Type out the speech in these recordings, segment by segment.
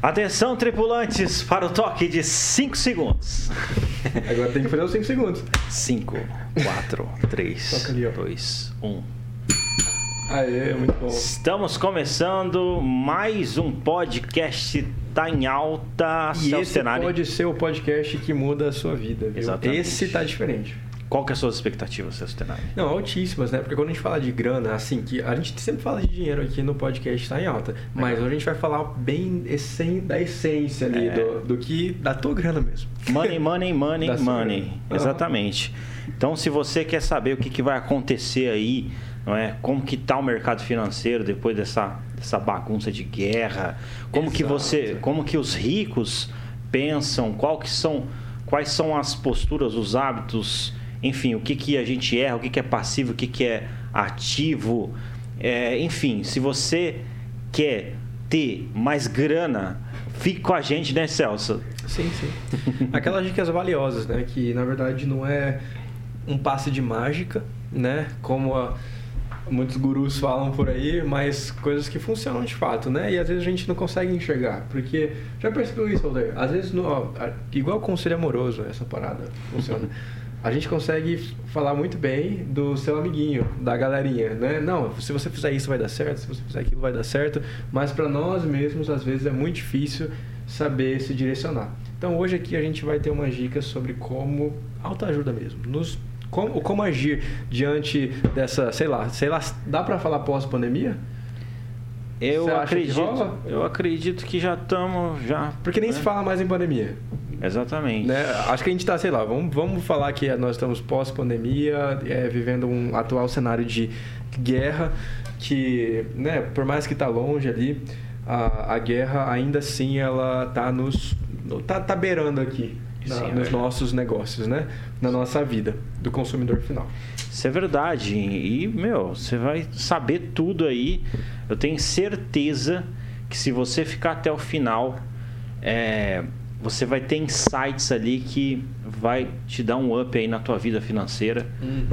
Atenção, tripulantes, para o toque de 5 segundos. Agora tem que fazer os 5 segundos. 5, 4, 3, Toca ali, ó. 2, 1. Aê, muito bom. Estamos começando mais um podcast Tá em Alta E esse Tenari. pode ser o podcast que muda a sua vida, viu? Exatamente. Esse tá diferente. Qual que é as suas expectativas, Celso Tenari? Não, altíssimas, né? Porque quando a gente fala de grana, assim, que a gente sempre fala de dinheiro aqui no podcast Tá em Alta. Mas hoje a gente vai falar bem essen- da essência ali, É. do, do que... da tua grana mesmo. Money, money, money, money. Exatamente. Então, se você quer saber o que, que vai acontecer aí, não é? Como que tá o mercado financeiro depois dessa, dessa bagunça de guerra? Como que Exato. você, como que os ricos pensam? Qual que são, quais são as posturas, os hábitos? Enfim, o que que a gente erra? O que que é passivo? O que que é ativo? É, enfim, se você quer ter mais grana, fique com a gente, né, Celso? Sim, sim. Aquelas dicas valiosas, né? Que na verdade não é um passe de mágica, né? Como a- muitos gurus falam por aí, mas coisas que funcionam de fato, né? E às vezes a gente não consegue enxergar. Porque já percebeu isso, Alder? Às vezes, no, ó, igual conselho amoroso, essa parada funciona. A gente consegue falar muito bem do seu amiguinho, da galerinha, né? Não, se você fizer isso vai dar certo, se você fizer aquilo vai dar certo, mas para nós mesmos às vezes é muito difícil saber se direcionar. Então hoje aqui a gente vai ter umas dicas sobre como autoajuda mesmo, nos como, como agir diante dessa, sei lá, sei lá, dá para falar pós-pandemia? Eu Você acredito, eu acredito que já estamos já. Porque nem né? se fala mais em pandemia. Exatamente. Né? Acho que a gente está, sei lá, vamos, vamos falar que nós estamos pós-pandemia, é, vivendo um atual cenário de guerra, que, né, por mais que está longe ali, a, a guerra ainda assim ela está nos. tá, tá beirando aqui. Na- Sim, nos nossos negócios, né? Na nossa vida, do consumidor final. Isso é verdade. E, meu, você vai saber tudo aí. Eu tenho certeza que se você ficar até o final, é, você vai ter insights ali que vai te dar um up aí na tua vida financeira,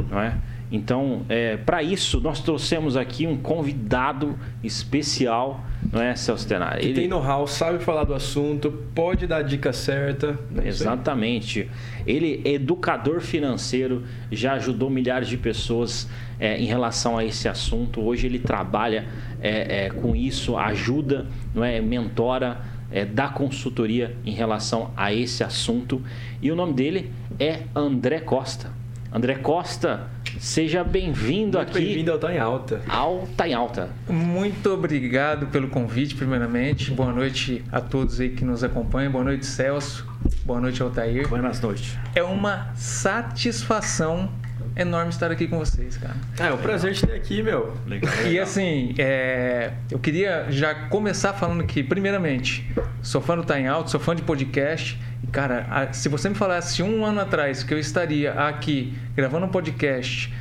não é? Então, é, para isso, nós trouxemos aqui um convidado especial, não é, Celso Tenari? Que Ele- tem know-how, sabe falar do assunto, pode dar a dica certa. né? Exatamente. Ele é educador financeiro, já ajudou milhares de pessoas é, em relação a esse assunto. Hoje ele trabalha é, é, com isso, ajuda, não é, mentora, é, dá consultoria em relação a esse assunto. E o nome dele é André Costa. André Costa, seja bem-vindo aqui bem-vindo ao Tá em Alta. ao Tá em Alta. Muito obrigado pelo convite, primeiramente. Boa noite a todos aí que nos acompanham. Boa noite, Celso. Boa noite, Altair. Buenas noites. É uma satisfação enorme estar aqui com vocês, cara. É, é um prazer te ter aqui, meu. Legal. E assim, é, eu queria já começar falando que, primeiramente, sou fã do Tá em Alto, sou fã de podcast. Cara, se você me falasse um ano atrás que eu estaria aqui gravando um podcast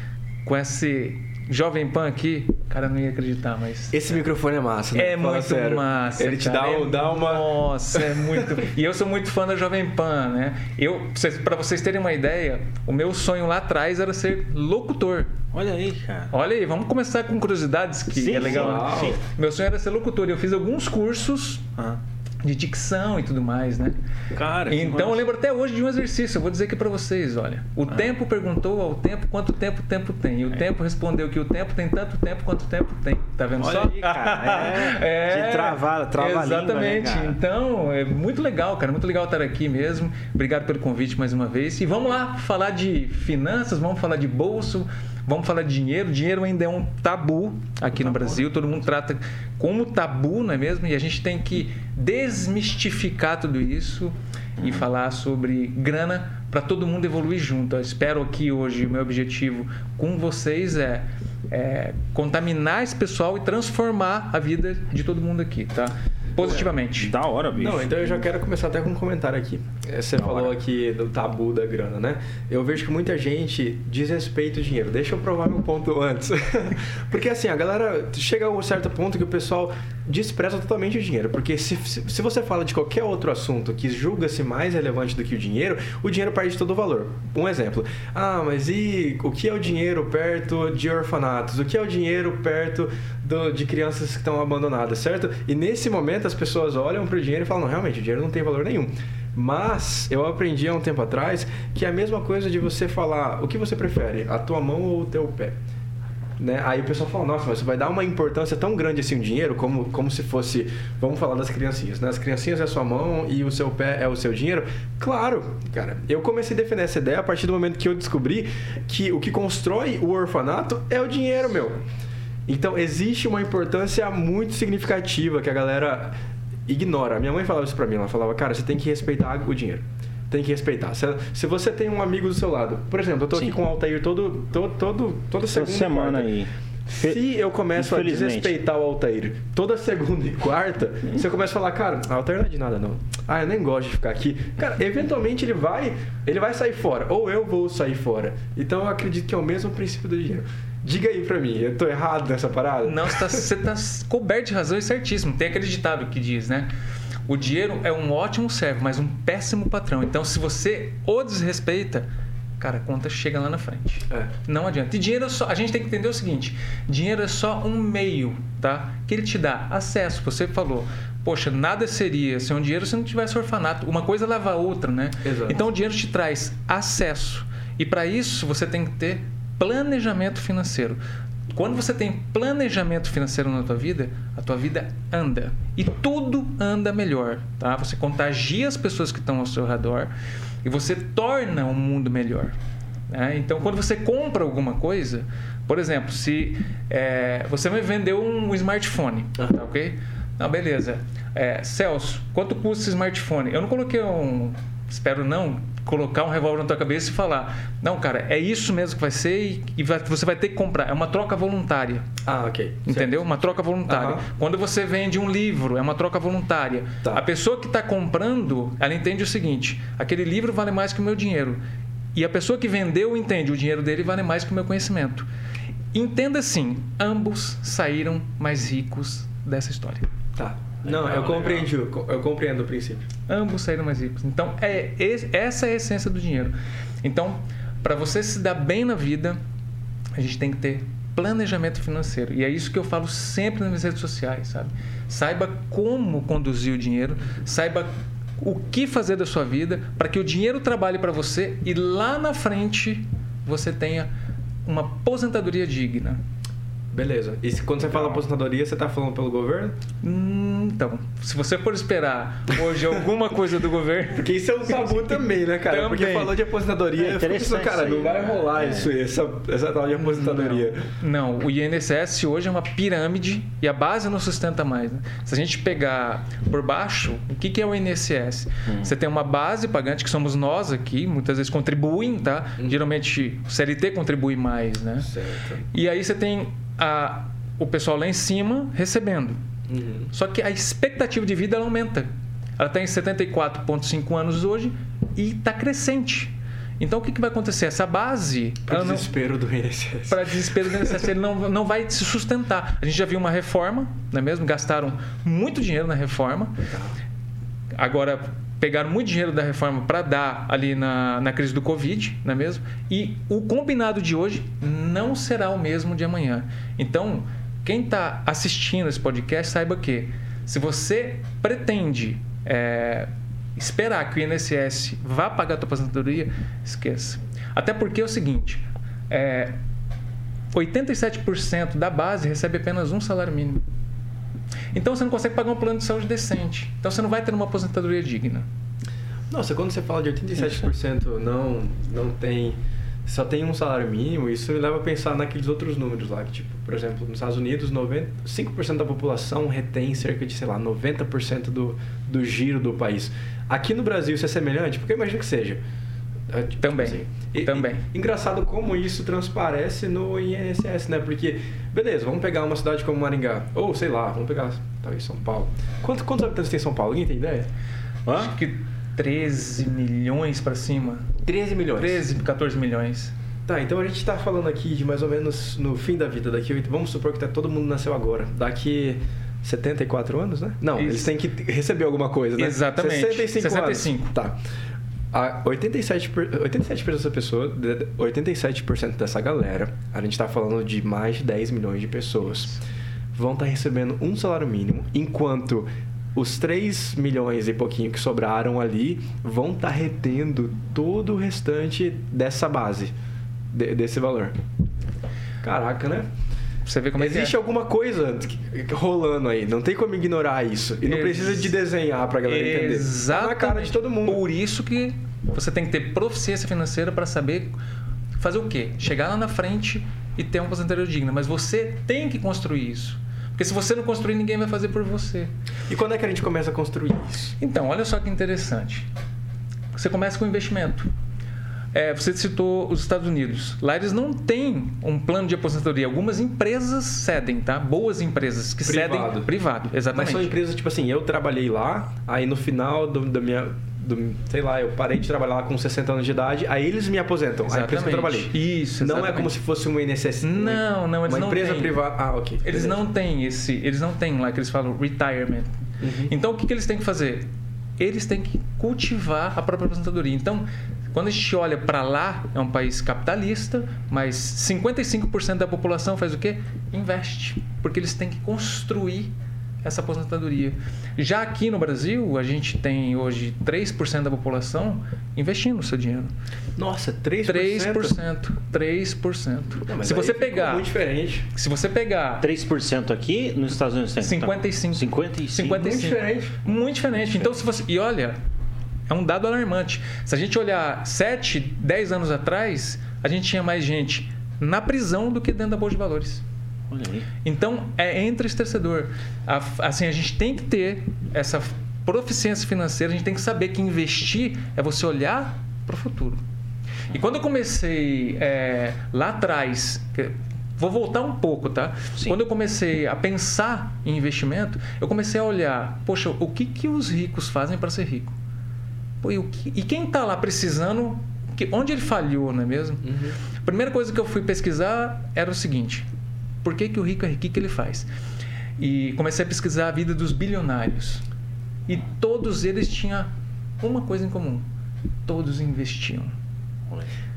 com esse Jovem Pan aqui, cara, eu não ia acreditar, mas. Esse microfone é massa, né? É Fala muito sério. massa. Ele te cara. dá, um- É- dá uma. Nossa, é muito. e eu sou muito fã da Jovem Pan, né? Eu, para vocês terem uma ideia, o meu sonho lá atrás era ser locutor. Olha aí, cara. Olha aí, vamos começar com curiosidades que Sim, é legal. sim. né? Meu sonho era ser locutor. e Eu fiz alguns cursos Ah, de dicção e tudo mais, né? cara, Então eu lembro até hoje de um exercício. Eu vou dizer aqui pra vocês, olha. O tempo perguntou ao tempo quanto tempo o tempo tem. E o tempo respondeu que o tempo tem tanto tempo quanto o tempo tem. Tá vendo Olha só? aí, cara. É, de travar- trava a língua, né, Exatamente. Então, é muito legal, cara. Muito legal estar aqui mesmo. Obrigado pelo convite mais uma vez. E vamos lá falar de finanças, vamos falar de bolso, vamos falar de dinheiro. Dinheiro ainda é um tabu aqui no Brasil. Todo mundo trata como tabu, não é mesmo? E a gente tem que desmistificar tudo isso e falar sobre grana para todo mundo evoluir junto. Eu espero aqui hoje o meu objetivo com vocês é, é contaminar esse pessoal e transformar a vida de todo mundo aqui, tá? Positivamente. Da hora, bicho. Não, então eu já quero começar até com um comentário aqui. É, Você falou aqui do tabu da grana, né? Eu vejo que muita gente desrespeita o dinheiro. Deixa eu provar meu ponto antes. Porque assim, a galera chega a um certo ponto que o pessoal despreza totalmente o dinheiro. Porque se, se, você fala de qualquer outro assunto que julga-se mais relevante do que o dinheiro, o dinheiro perde todo o valor. Um exemplo. Ah, mas e o que é o dinheiro perto de orfanatos? O que é o dinheiro perto do, de crianças que estão abandonadas, certo? E nesse momento as pessoas olham para o dinheiro e falam, não, realmente, o dinheiro não tem valor nenhum. Mas eu aprendi há um tempo atrás que é a mesma coisa de você falar o que você prefere, a tua mão ou o teu pé. Né? Aí o pessoal fala, nossa, mas você vai dar uma importância tão grande assim o dinheiro, como, como se fosse, vamos falar das criancinhas, né? As criancinhas é a sua mão e o seu pé é o seu dinheiro. Claro, cara, eu comecei a defender essa ideia a partir do momento que eu descobri que o que constrói o orfanato é o dinheiro, meu. Então existe uma importância muito significativa que a galera ignora. Minha mãe falava isso pra mim, ela falava, cara, você tem que respeitar o dinheiro tem que respeitar. Se, se, você tem um amigo do seu lado, por exemplo, eu tô Sim. aqui com o Altair todo, todo, todo, toda segunda semana aí. Se eu começo a desrespeitar o Altair toda segunda e quarta, se eu começo a falar, cara, Altair não é de nada não. Ah, eu nem gosto de ficar aqui. Cara, eventualmente ele vai, ele vai sair fora, ou eu vou sair fora. Então eu acredito que é o mesmo princípio do dinheiro. Diga aí pra mim, eu tô errado nessa parada? Não, você tá, tá coberto de razão e certíssimo. Tem aquele ditado que diz, né? O dinheiro é um ótimo servo, mas um péssimo patrão. Então, se você o desrespeita, cara, a conta chega lá na frente. É. Não adianta. E dinheiro é só. A gente tem que entender o seguinte: dinheiro é só um meio, tá? Que ele te dá acesso. Você falou, poxa, nada seria sem um dinheiro se não tivesse orfanato. Uma coisa leva a outra, né? Exato. Então, o dinheiro te traz acesso. E para isso, você tem que ter planejamento financeiro. Quando você tem planejamento financeiro na tua vida, a tua vida anda e tudo anda melhor, tá? Você contagia as pessoas que estão ao seu redor e você torna o mundo melhor. Né? Então, quando você compra alguma coisa, por exemplo, se é, você me vendeu um smartphone, tá ok? Não, beleza. É, Celso, quanto custa esse smartphone? Eu não coloquei um, espero não, colocar um revólver na tua cabeça e falar: Não, cara, é isso mesmo que vai ser e, vai, você vai ter que comprar. É uma troca voluntária. Ah, ok. Entendeu? Certo. Uma troca voluntária. Uhum. Quando você vende um livro, é uma troca voluntária. Tá. A pessoa que está comprando, ela entende o seguinte: aquele livro vale mais que o meu dinheiro. E a pessoa que vendeu entende: o dinheiro dele vale mais que o meu conhecimento. Entenda assim: ambos saíram mais ricos dessa história. Tá. Não, eu compreendi, eu compreendo o princípio. Ambos saíram mais ricos. Então, é, essa é a essência do dinheiro. Então, para você se dar bem na vida, a gente tem que ter planejamento financeiro. E é isso que eu falo sempre nas minhas redes sociais, sabe? Saiba como conduzir o dinheiro, saiba o que fazer da sua vida para que o dinheiro trabalhe para você e lá na frente você tenha uma aposentadoria digna. Beleza. E quando você fala aposentadoria, você está falando pelo governo? Hum, então, se você for esperar hoje alguma coisa do governo. Porque isso é um tabu também, né, cara? Também. Porque falou de aposentadoria, é eu pensando, cara, não vai rolar é. isso, essa, essa tal de aposentadoria. Não. não, o INSS hoje é uma pirâmide e a base não sustenta mais. Né? Se a gente pegar por baixo, o que, que é o INSS? Hum. Você tem uma base pagante, que somos nós aqui, muitas vezes contribuem, tá? Hum. Geralmente o CLT contribui mais, né? Certo. E aí você tem a, o pessoal lá em cima recebendo. Uhum. Só que a expectativa de vida ela aumenta. Ela está em 74,5 anos hoje e está crescente. Então o que, que vai acontecer? Essa base. Para desespero do INSS. Para desespero do INSS, ele não, não vai se sustentar. A gente já viu uma reforma, não é mesmo? Gastaram muito dinheiro na reforma. Agora, pegaram muito dinheiro da reforma para dar ali na, na crise do Covid, não é mesmo? E o combinado de hoje não será o mesmo de amanhã. Então, quem está assistindo esse podcast, saiba que se você pretende é, esperar que o INSS vá pagar a tua aposentadoria, esqueça. Até porque é o seguinte, é, 87% da base recebe apenas um salário mínimo. Então você não consegue pagar um plano de saúde decente. Então você não vai ter uma aposentadoria digna. Nossa, quando você fala de 87% não, não tem. Só tem um salário mínimo, isso me leva a pensar naqueles outros números lá, que, tipo, por exemplo, nos Estados Unidos, 90, 5% da população retém cerca de, sei lá, 90% do, do giro do país. Aqui no Brasil isso é semelhante? Porque eu imagino que seja. É, tipo, também. Assim. E, também. E, engraçado como isso transparece no INSS, né? Porque, beleza, vamos pegar uma cidade como Maringá. Ou, sei lá, vamos pegar talvez São Paulo. Quantos, quantos habitantes tem São Paulo? Alguém tem ideia? Hã? Acho que 13 milhões para cima. 13 milhões? 13, 14 milhões. Tá, então a gente está falando aqui de mais ou menos no fim da vida. Daqui, vamos supor que tá, todo mundo nasceu agora. Daqui 74 anos, né? Não, Isso. eles têm que receber alguma coisa, né? Exatamente. 65, 65. anos. Tá. A 87%, per- 87% dessa pessoa, de- 87% dessa galera, a gente tá falando de mais de 10 milhões de pessoas, vão estar recebendo um salário mínimo, enquanto os 3 milhões e pouquinho que sobraram ali vão estar retendo todo o restante dessa base, de- desse valor. Caraca, né? Você vê como é Existe que é. alguma coisa rolando aí, não tem como ignorar isso. E não Ex- precisa de desenhar pra galera entender. Tá Exatamente. na cara de todo mundo. Por isso que você tem que ter proficiência financeira para saber fazer o quê? Chegar lá na frente e ter uma aposentadoria digna. Mas você tem que construir isso. Porque se você não construir, ninguém vai fazer por você. E quando é que a gente começa a construir isso? Então, olha só que interessante. Você começa com investimento. É, você citou os Estados Unidos. Lá eles não têm um plano de aposentadoria. Algumas empresas cedem, tá? Boas empresas que Privado. cedem privado, exatamente. Mas são empresas, tipo assim, eu trabalhei lá, aí no final do, da minha. Do, sei lá, eu parei de trabalhar lá com 60 anos de idade, aí eles me aposentam. A empresa que eu trabalhei. Isso, Não é exatamente. como se fosse uma INSS. Não, não, eles uma não empresa têm. privada. Ah, ok. Eles beleza. não têm esse, eles não têm lá que eles falam retirement. Uhum. Então o que, que eles têm que fazer? Eles têm que cultivar a própria aposentadoria. Então, quando a gente olha para lá, é um país capitalista, mas 55% da população faz o quê? Investe, porque eles têm que construir essa aposentadoria. Já aqui no Brasil, a gente tem hoje 3% da população investindo o seu dinheiro. Nossa, 3%? 3%. 3%. Não, Se você pegar, Muito diferente. se você pegar 3% aqui, nos Estados Unidos tem. 55. 55. 55. Muito diferente. Muito diferente. Então, se você. E olha, é um dado alarmante. Se a gente olhar 7, 10 anos atrás, a gente tinha mais gente na prisão do que dentro da Bolsa de Valores. Então, é entristecedor. A- Assim, a gente tem que ter essa proficiência financeira, a gente tem que saber que investir é você olhar para o futuro. E quando eu comecei é, lá atrás, vou voltar um pouco, tá? Sim. Quando eu comecei a pensar em investimento, eu comecei a olhar, poxa, o que, que os ricos fazem para ser rico? Pô, e, que- e quem está lá precisando, que, onde ele falhou, não é mesmo? Uhum. A primeira coisa que eu fui pesquisar era o seguinte: por que, que o rico é rico? O que, que ele faz? E comecei a pesquisar a vida dos bilionários. E todos eles tinham uma coisa em comum: todos investiam.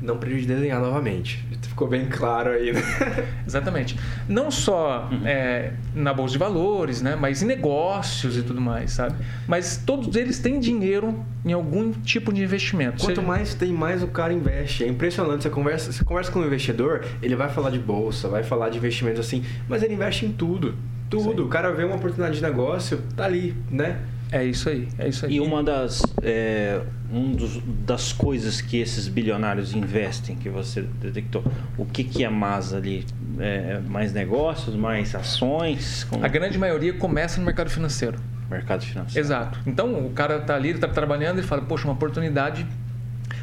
Não de desenhar novamente. Ficou bem claro aí, né? Exatamente. Não só é, na bolsa de valores, né, mas em negócios e tudo mais, sabe? Mas todos eles têm dinheiro em algum tipo de investimento. Quanto Seja- mais tem, mais o cara investe. É impressionante. Você conversa, você conversa com um investidor, ele vai falar de bolsa, vai falar de investimentos assim, mas ele investe em tudo. Tudo. O cara vê uma oportunidade de negócio, tá ali, né? É isso aí, é isso aí. E uma das, é, um dos, das coisas que esses bilionários investem, que você detectou, o que, que é mais ali? É, mais negócios, mais ações? Com A grande maioria começa no mercado financeiro. mercado financeiro? Exato. Então o cara tá ali, ele tá trabalhando e fala, poxa, uma oportunidade.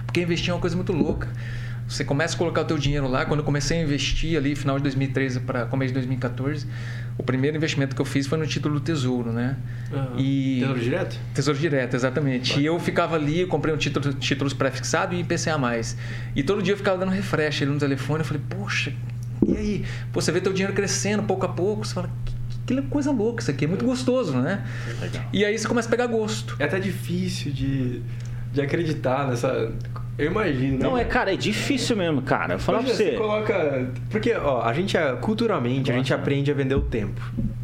Porque investir é uma coisa muito louca. Você começa a colocar o teu dinheiro lá. Quando eu comecei a investir ali, final de 2013 para começo de 2014, o primeiro investimento que eu fiz foi no título do Tesouro, né? E Tesouro direto? Tesouro Direto, exatamente. E eu ficava ali, eu comprei um título, títulos pré-fixado e IPCA+. E todo dia eu ficava dando refresh ali no telefone. Eu falei, poxa, e aí? Pô, você vê teu dinheiro crescendo pouco a pouco. Você fala, que, que coisa louca isso aqui. É muito gostoso, né? Legal. E aí você começa a pegar gosto. É até difícil de, de acreditar nessa. Eu imagino. Não, né? é, cara, é difícil mesmo, cara. Falar pra Imagina, você. coloca. Porque, ó, a gente, é- culturalmente, a gente aprende a vender o tempo.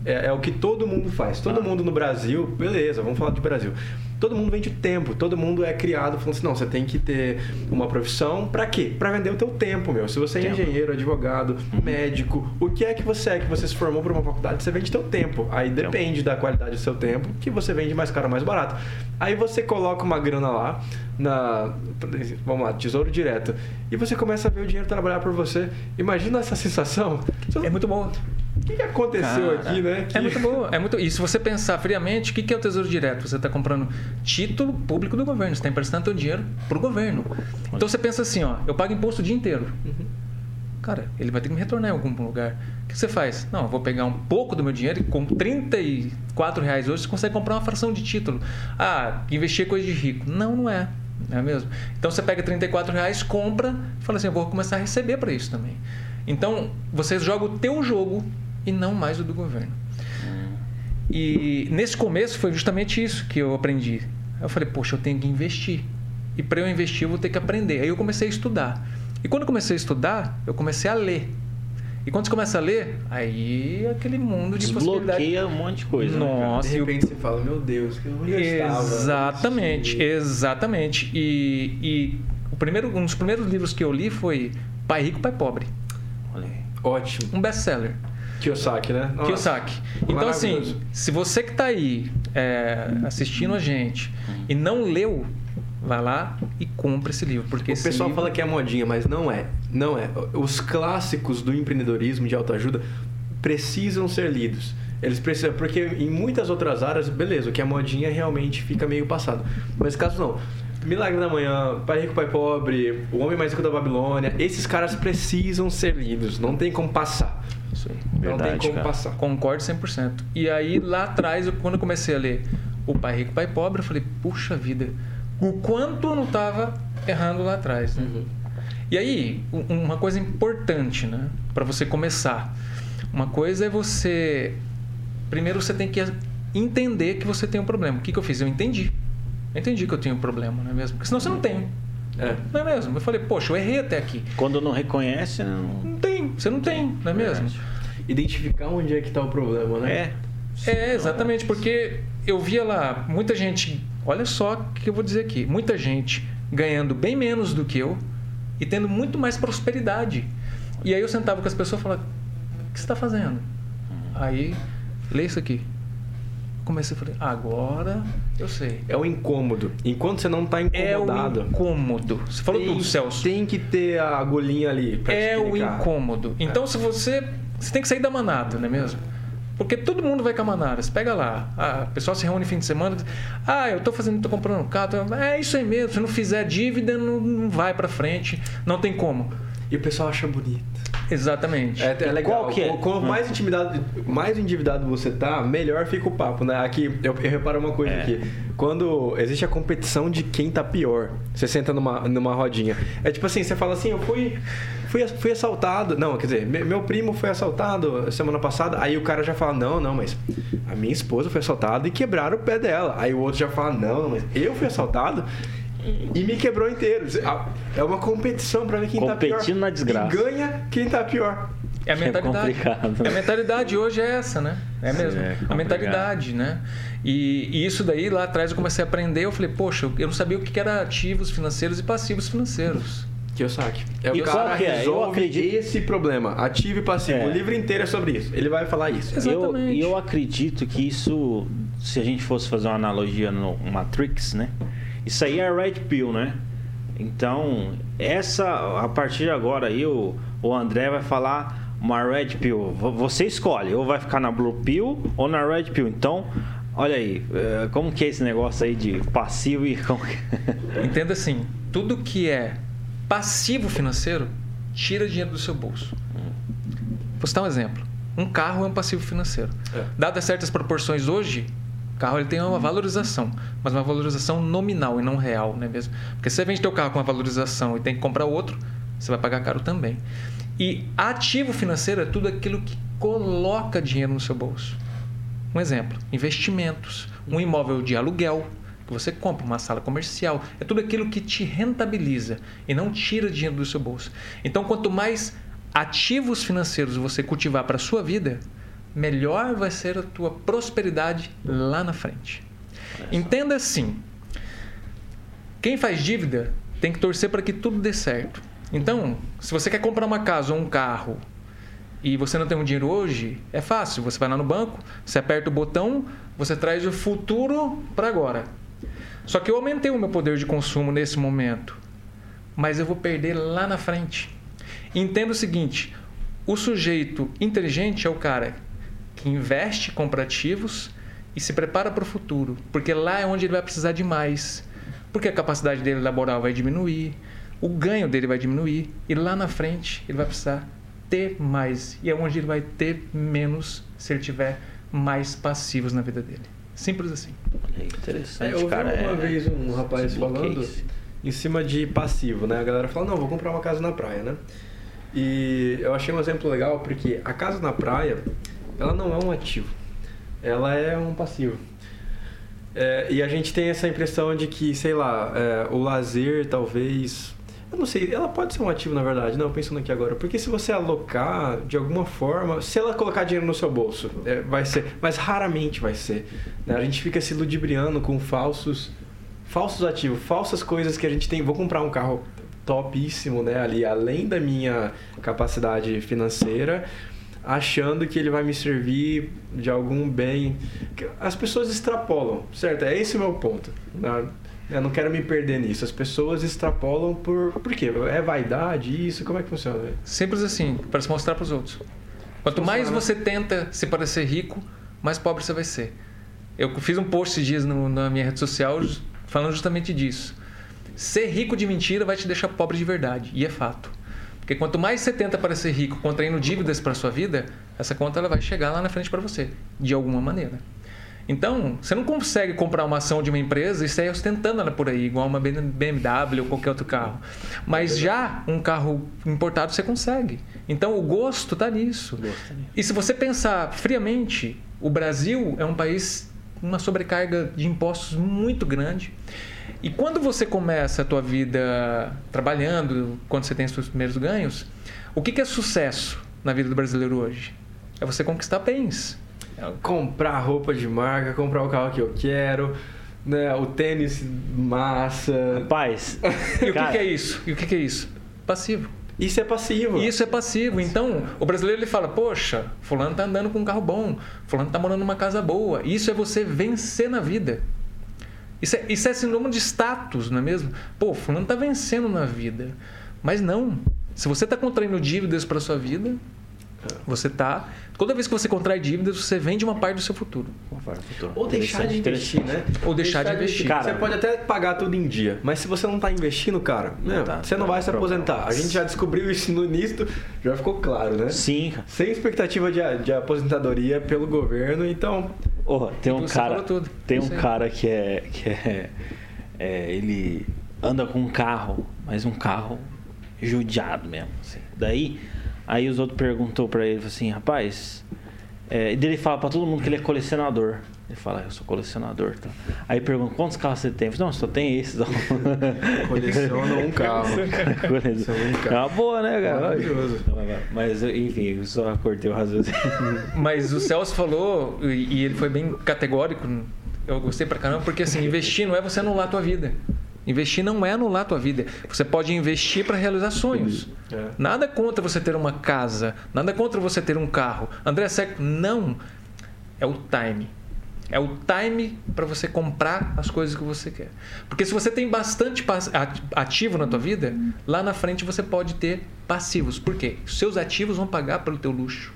É, é o que todo mundo faz. Todo Ah. mundo no Brasil, beleza, vamos falar de Brasil. Todo mundo vende o tempo. Todo mundo é criado falando assim: não, você tem que ter uma profissão. Pra quê? Pra vender o teu tempo, meu. Se você é Tempo. engenheiro, advogado, médico, o que é que você é que você se formou por uma faculdade, você vende teu tempo. Aí depende da qualidade do seu tempo, que você vende mais caro ou mais barato. Aí você coloca uma grana lá na. Vamos lá, tesouro direto. E você começa a ver o dinheiro trabalhar por você. Imagina essa sensação. É muito bom. O que, que aconteceu Cara, aqui, né? Que- É muito bom. É muito... E se você pensar friamente, o que que é o Tesouro Direto? Você está comprando título público do governo. Você está emprestando seu dinheiro para o governo. Então você pensa assim, ó, eu pago imposto o dia inteiro. Cara, ele vai ter que me retornar em algum lugar. O que você faz? Não, eu vou pegar um pouco do meu dinheiro e com 34 reais hoje você consegue comprar uma fração de título. Ah, investir é coisa de rico. Não, não é. Não é mesmo? Então você pega 34 reais, compra e fala assim, eu vou começar a receber para isso também. Então você joga o teu jogo e não mais o do governo. E nesse começo foi justamente isso que eu aprendi. Eu falei, poxa, eu tenho que investir. E para eu investir, eu vou ter que aprender. Aí eu comecei a estudar. E quando eu comecei a estudar, eu comecei a ler. E quando você começa a ler, aí é aquele mundo de Desbloqueia um monte de coisa. Né, Nossa, de repente você fala, meu Deus, que eu Exatamente, exatamente. E, e o primeiro, um dos primeiros livros que eu li foi Pai Rico, Pai Pobre. Olha aí. Ótimo. Um best-seller. Kiyosaki, né? Nossa. Kiyosaki. Então, assim, se você que está aí é, assistindo a gente e não leu, vai lá e compra esse livro. Porque o pessoal livro... fala que é modinha, mas não é. Não é. Os clássicos do empreendedorismo de autoajuda precisam ser lidos. Eles precisam, porque em muitas outras áreas, beleza, o que é modinha realmente fica meio passado. Mas caso não. Milagre da Manhã, Pai Rico, Pai Pobre, O Homem Mais Rico da Babilônia, esses caras precisam ser lidos, não tem como passar. Isso aí. Não Verdade, tem como cara. passar. Concordo 100%. E aí, lá atrás, eu- quando eu comecei a ler O Pai Rico, Pai Pobre, eu falei, puxa vida, o quanto eu não estava errando lá atrás. né? Uhum. E aí, uma coisa importante, né? Para você começar. Uma coisa é você... Primeiro, você tem que entender que você tem um problema. O que, que eu fiz? Eu entendi. Eu entendi que eu tenho um problema, não é mesmo? Porque senão você não tem. É. Não é mesmo? Eu falei, poxa, eu errei até aqui. Quando não reconhece, não. Não tem. Você não tem, não é mesmo? Verdade. Identificar onde é que está o problema, né? É. É, exatamente, porque eu via lá muita gente, olha só o que eu vou dizer aqui, muita gente ganhando bem menos do que eu e tendo muito mais prosperidade. E aí eu sentava com as pessoas e falava, o que você está fazendo? Aí, lê isso aqui. Comecei a falar, agora eu sei. É o incômodo. Enquanto você não está É o incomodado. incômodo. Você falou tem, tudo, Celso. Tem que ter a agulhinha ali. Pra É o incômodo. Então, se você. Você tem que sair da manada, não é mesmo? Porque todo mundo vai com a manada. Você pega lá, o pessoal se reúne fim de semana. diz, Ah, eu tô fazendo, tô comprando um carro. tô- É isso aí mesmo. Se não fizer dívida, não, não vai para frente. Não tem como. E o pessoal acha bonito. Exatamente. É, é legal. Qual que é? Qu- Quanto mais intimidado, mais endividado você tá, melhor fica o papo, né? Aqui, eu, eu reparo uma coisa É. aqui. Quando existe a competição de quem tá pior, você senta numa, numa rodinha. É tipo assim, você fala assim, eu fui, fui, fui assaltado. Não, quer dizer, me- meu primo foi assaltado semana passada. Aí o cara já fala, não, não, mas a minha esposa foi assaltada e quebraram o pé dela. Aí o outro já fala, não, mas eu fui assaltado e me quebrou inteiro. É uma competição pra ver quem tá pior. Competindo na desgraça. E ganha quem tá pior. É a mentalidade. complicado. a mentalidade hoje é essa, né? É mesmo. É a mentalidade, né? E, e isso daí, lá atrás, eu comecei a aprender. Eu falei, poxa, eu não sabia o que era ativos financeiros e passivos financeiros. Kiyosaki. É E o qual cara que é? Eu resolve acredito- esse problema, ativo e passivo. É. O livro inteiro é sobre isso. Ele vai falar isso. Eu, Exatamente. e eu acredito que isso, se a gente fosse fazer uma analogia no Matrix, né? Isso aí é Red Pill, né? Então, essa, a partir de agora aí, o, o André vai falar uma Red Pill. Vo- Você escolhe, ou vai ficar na Blue Pill ou na Red Pill. Então, olha aí, eh, como que é esse negócio aí de passivo e... como que- Entenda assim, tudo que é passivo financeiro, tira dinheiro do seu bolso. Vou citar um exemplo. Um carro é um passivo financeiro. É. Dadas certas proporções hoje, carro ele tem uma valorização, mas uma valorização nominal e não real, não é mesmo? Porque se você vende teu carro com uma valorização e tem que comprar outro, você vai pagar caro também. E ativo financeiro é tudo aquilo que coloca dinheiro no seu bolso. Um exemplo: investimentos, um imóvel de aluguel que você compra, uma sala comercial, é tudo aquilo que te rentabiliza e não tira dinheiro do seu bolso. Então, quanto mais ativos financeiros você cultivar para a sua vida, melhor vai ser a tua prosperidade lá na frente. Entenda assim: quem faz dívida tem que torcer para que tudo dê certo. Então, se você quer comprar uma casa ou um carro e você não tem um dinheiro hoje, é fácil. Você vai lá no banco, você aperta o botão, você traz o futuro para agora. Só que eu aumentei o meu poder de consumo nesse momento, mas eu vou perder lá na frente. Entenda o seguinte: o sujeito inteligente é o cara que investe, compra ativos e se prepara para o futuro, porque lá é onde ele vai precisar de mais, porque a capacidade dele laboral vai diminuir, o ganho dele vai diminuir e lá na frente ele vai precisar ter mais e é onde ele vai ter menos se ele tiver mais passivos na vida dele. Simples assim. É interessante, É, eu ouvi cara. uma é- vez um rapaz desbloqueia falando isso. em cima de passivo, né? A galera fala, não, vou comprar uma casa na praia, né? E eu achei um exemplo legal porque a casa na praia, ela não é um ativo. ela é um passivo. É, e a gente tem essa impressão de que, sei lá, é, o lazer talvez. Eu não sei, ela pode ser um ativo na verdade, não, pensando aqui agora. Porque se você alocar de alguma forma, se ela colocar dinheiro no seu bolso, é, vai ser, mas raramente vai ser. Né? A gente fica se ludibriando com falsos, falsos ativos, falsas coisas que a gente tem. Vou comprar um carro topíssimo, né, ali, além da minha capacidade financeira achando que ele vai me servir de algum bem. As pessoas extrapolam, certo? É esse o meu ponto. Né? Eu não quero me perder nisso. As pessoas extrapolam por. Por quê? É vaidade isso? Como é que funciona? Simples assim, para se mostrar para os outros. Quanto mais você tenta se parecer rico, mais pobre você vai ser. Eu fiz um post esses dias no, na minha rede social falando justamente disso. Ser rico de mentira vai te deixar pobre de verdade. E é fato. Porque quanto mais você tenta parecer rico contraindo dívidas para sua vida, essa conta ela vai chegar lá na frente para você, de alguma maneira. Então, você não consegue comprar uma ação de uma empresa e sair ostentando ela por aí, igual uma BMW ou qualquer outro carro. Mas já um carro importado você consegue. Então, o gosto está nisso. E se você pensar friamente, o Brasil é um país com uma sobrecarga de impostos muito grande. E quando você começa a tua vida trabalhando, quando você tem os seus primeiros ganhos, o que, que é sucesso na vida do brasileiro hoje? É você conquistar bens. É comprar roupa de marca, comprar o carro que eu quero, né? o tênis massa. Rapaz. e o que, que é isso? E o que, que é isso? Passivo. Isso é passivo. Isso é passivo. Então, o brasileiro ele fala: Poxa, Fulano tá andando com um carro bom, Fulano tá morando numa casa boa. Isso é você vencer na vida. Isso é, isso é sinônimo de status, não é mesmo? Pô, fulano está vencendo na vida. Mas não. Se você está contraindo dívidas para sua vida, você está. Toda vez que você contrai dívidas, você vende uma parte do seu futuro. Ou deixar de investir, né? Ou deixar, deixar de investir. Cara, você pode até pagar tudo em dia, mas se você não está investindo, cara, não tá, você não tá, vai se aposentar. A gente já descobriu isso no início, já ficou claro, né? Sim. Sem expectativa de, de aposentadoria pelo governo, então. Oh, tem um cara, tem um cara que é que é, é, ele anda com um carro, mas um carro judiado mesmo. Assim. Daí Aí os outros perguntou para ele assim, rapaz. É, e ele fala para todo mundo que ele é colecionador. Ele fala, eu sou colecionador. Tá? Aí pergunta, quantos carros você tem? Falo, não, só tem esses. Coleciona um carro. Coleciona um carro. É uma boa, né, cara? Maravilhoso. Mas, enfim, eu só cortei o raciocínio. Mas o Celso falou, e ele foi bem categórico, eu gostei pra caramba, porque assim, investir não é você anular a tua vida. Investir não é anular a tua vida. Você pode investir para realizar sonhos. É. Nada contra você ter uma casa, nada contra você ter um carro. André Seco, não. É o time. É o time para você comprar as coisas que você quer. Porque se você tem bastante ativo na tua vida, lá na frente você pode ter passivos. Por quê? Seus ativos vão pagar pelo teu luxo.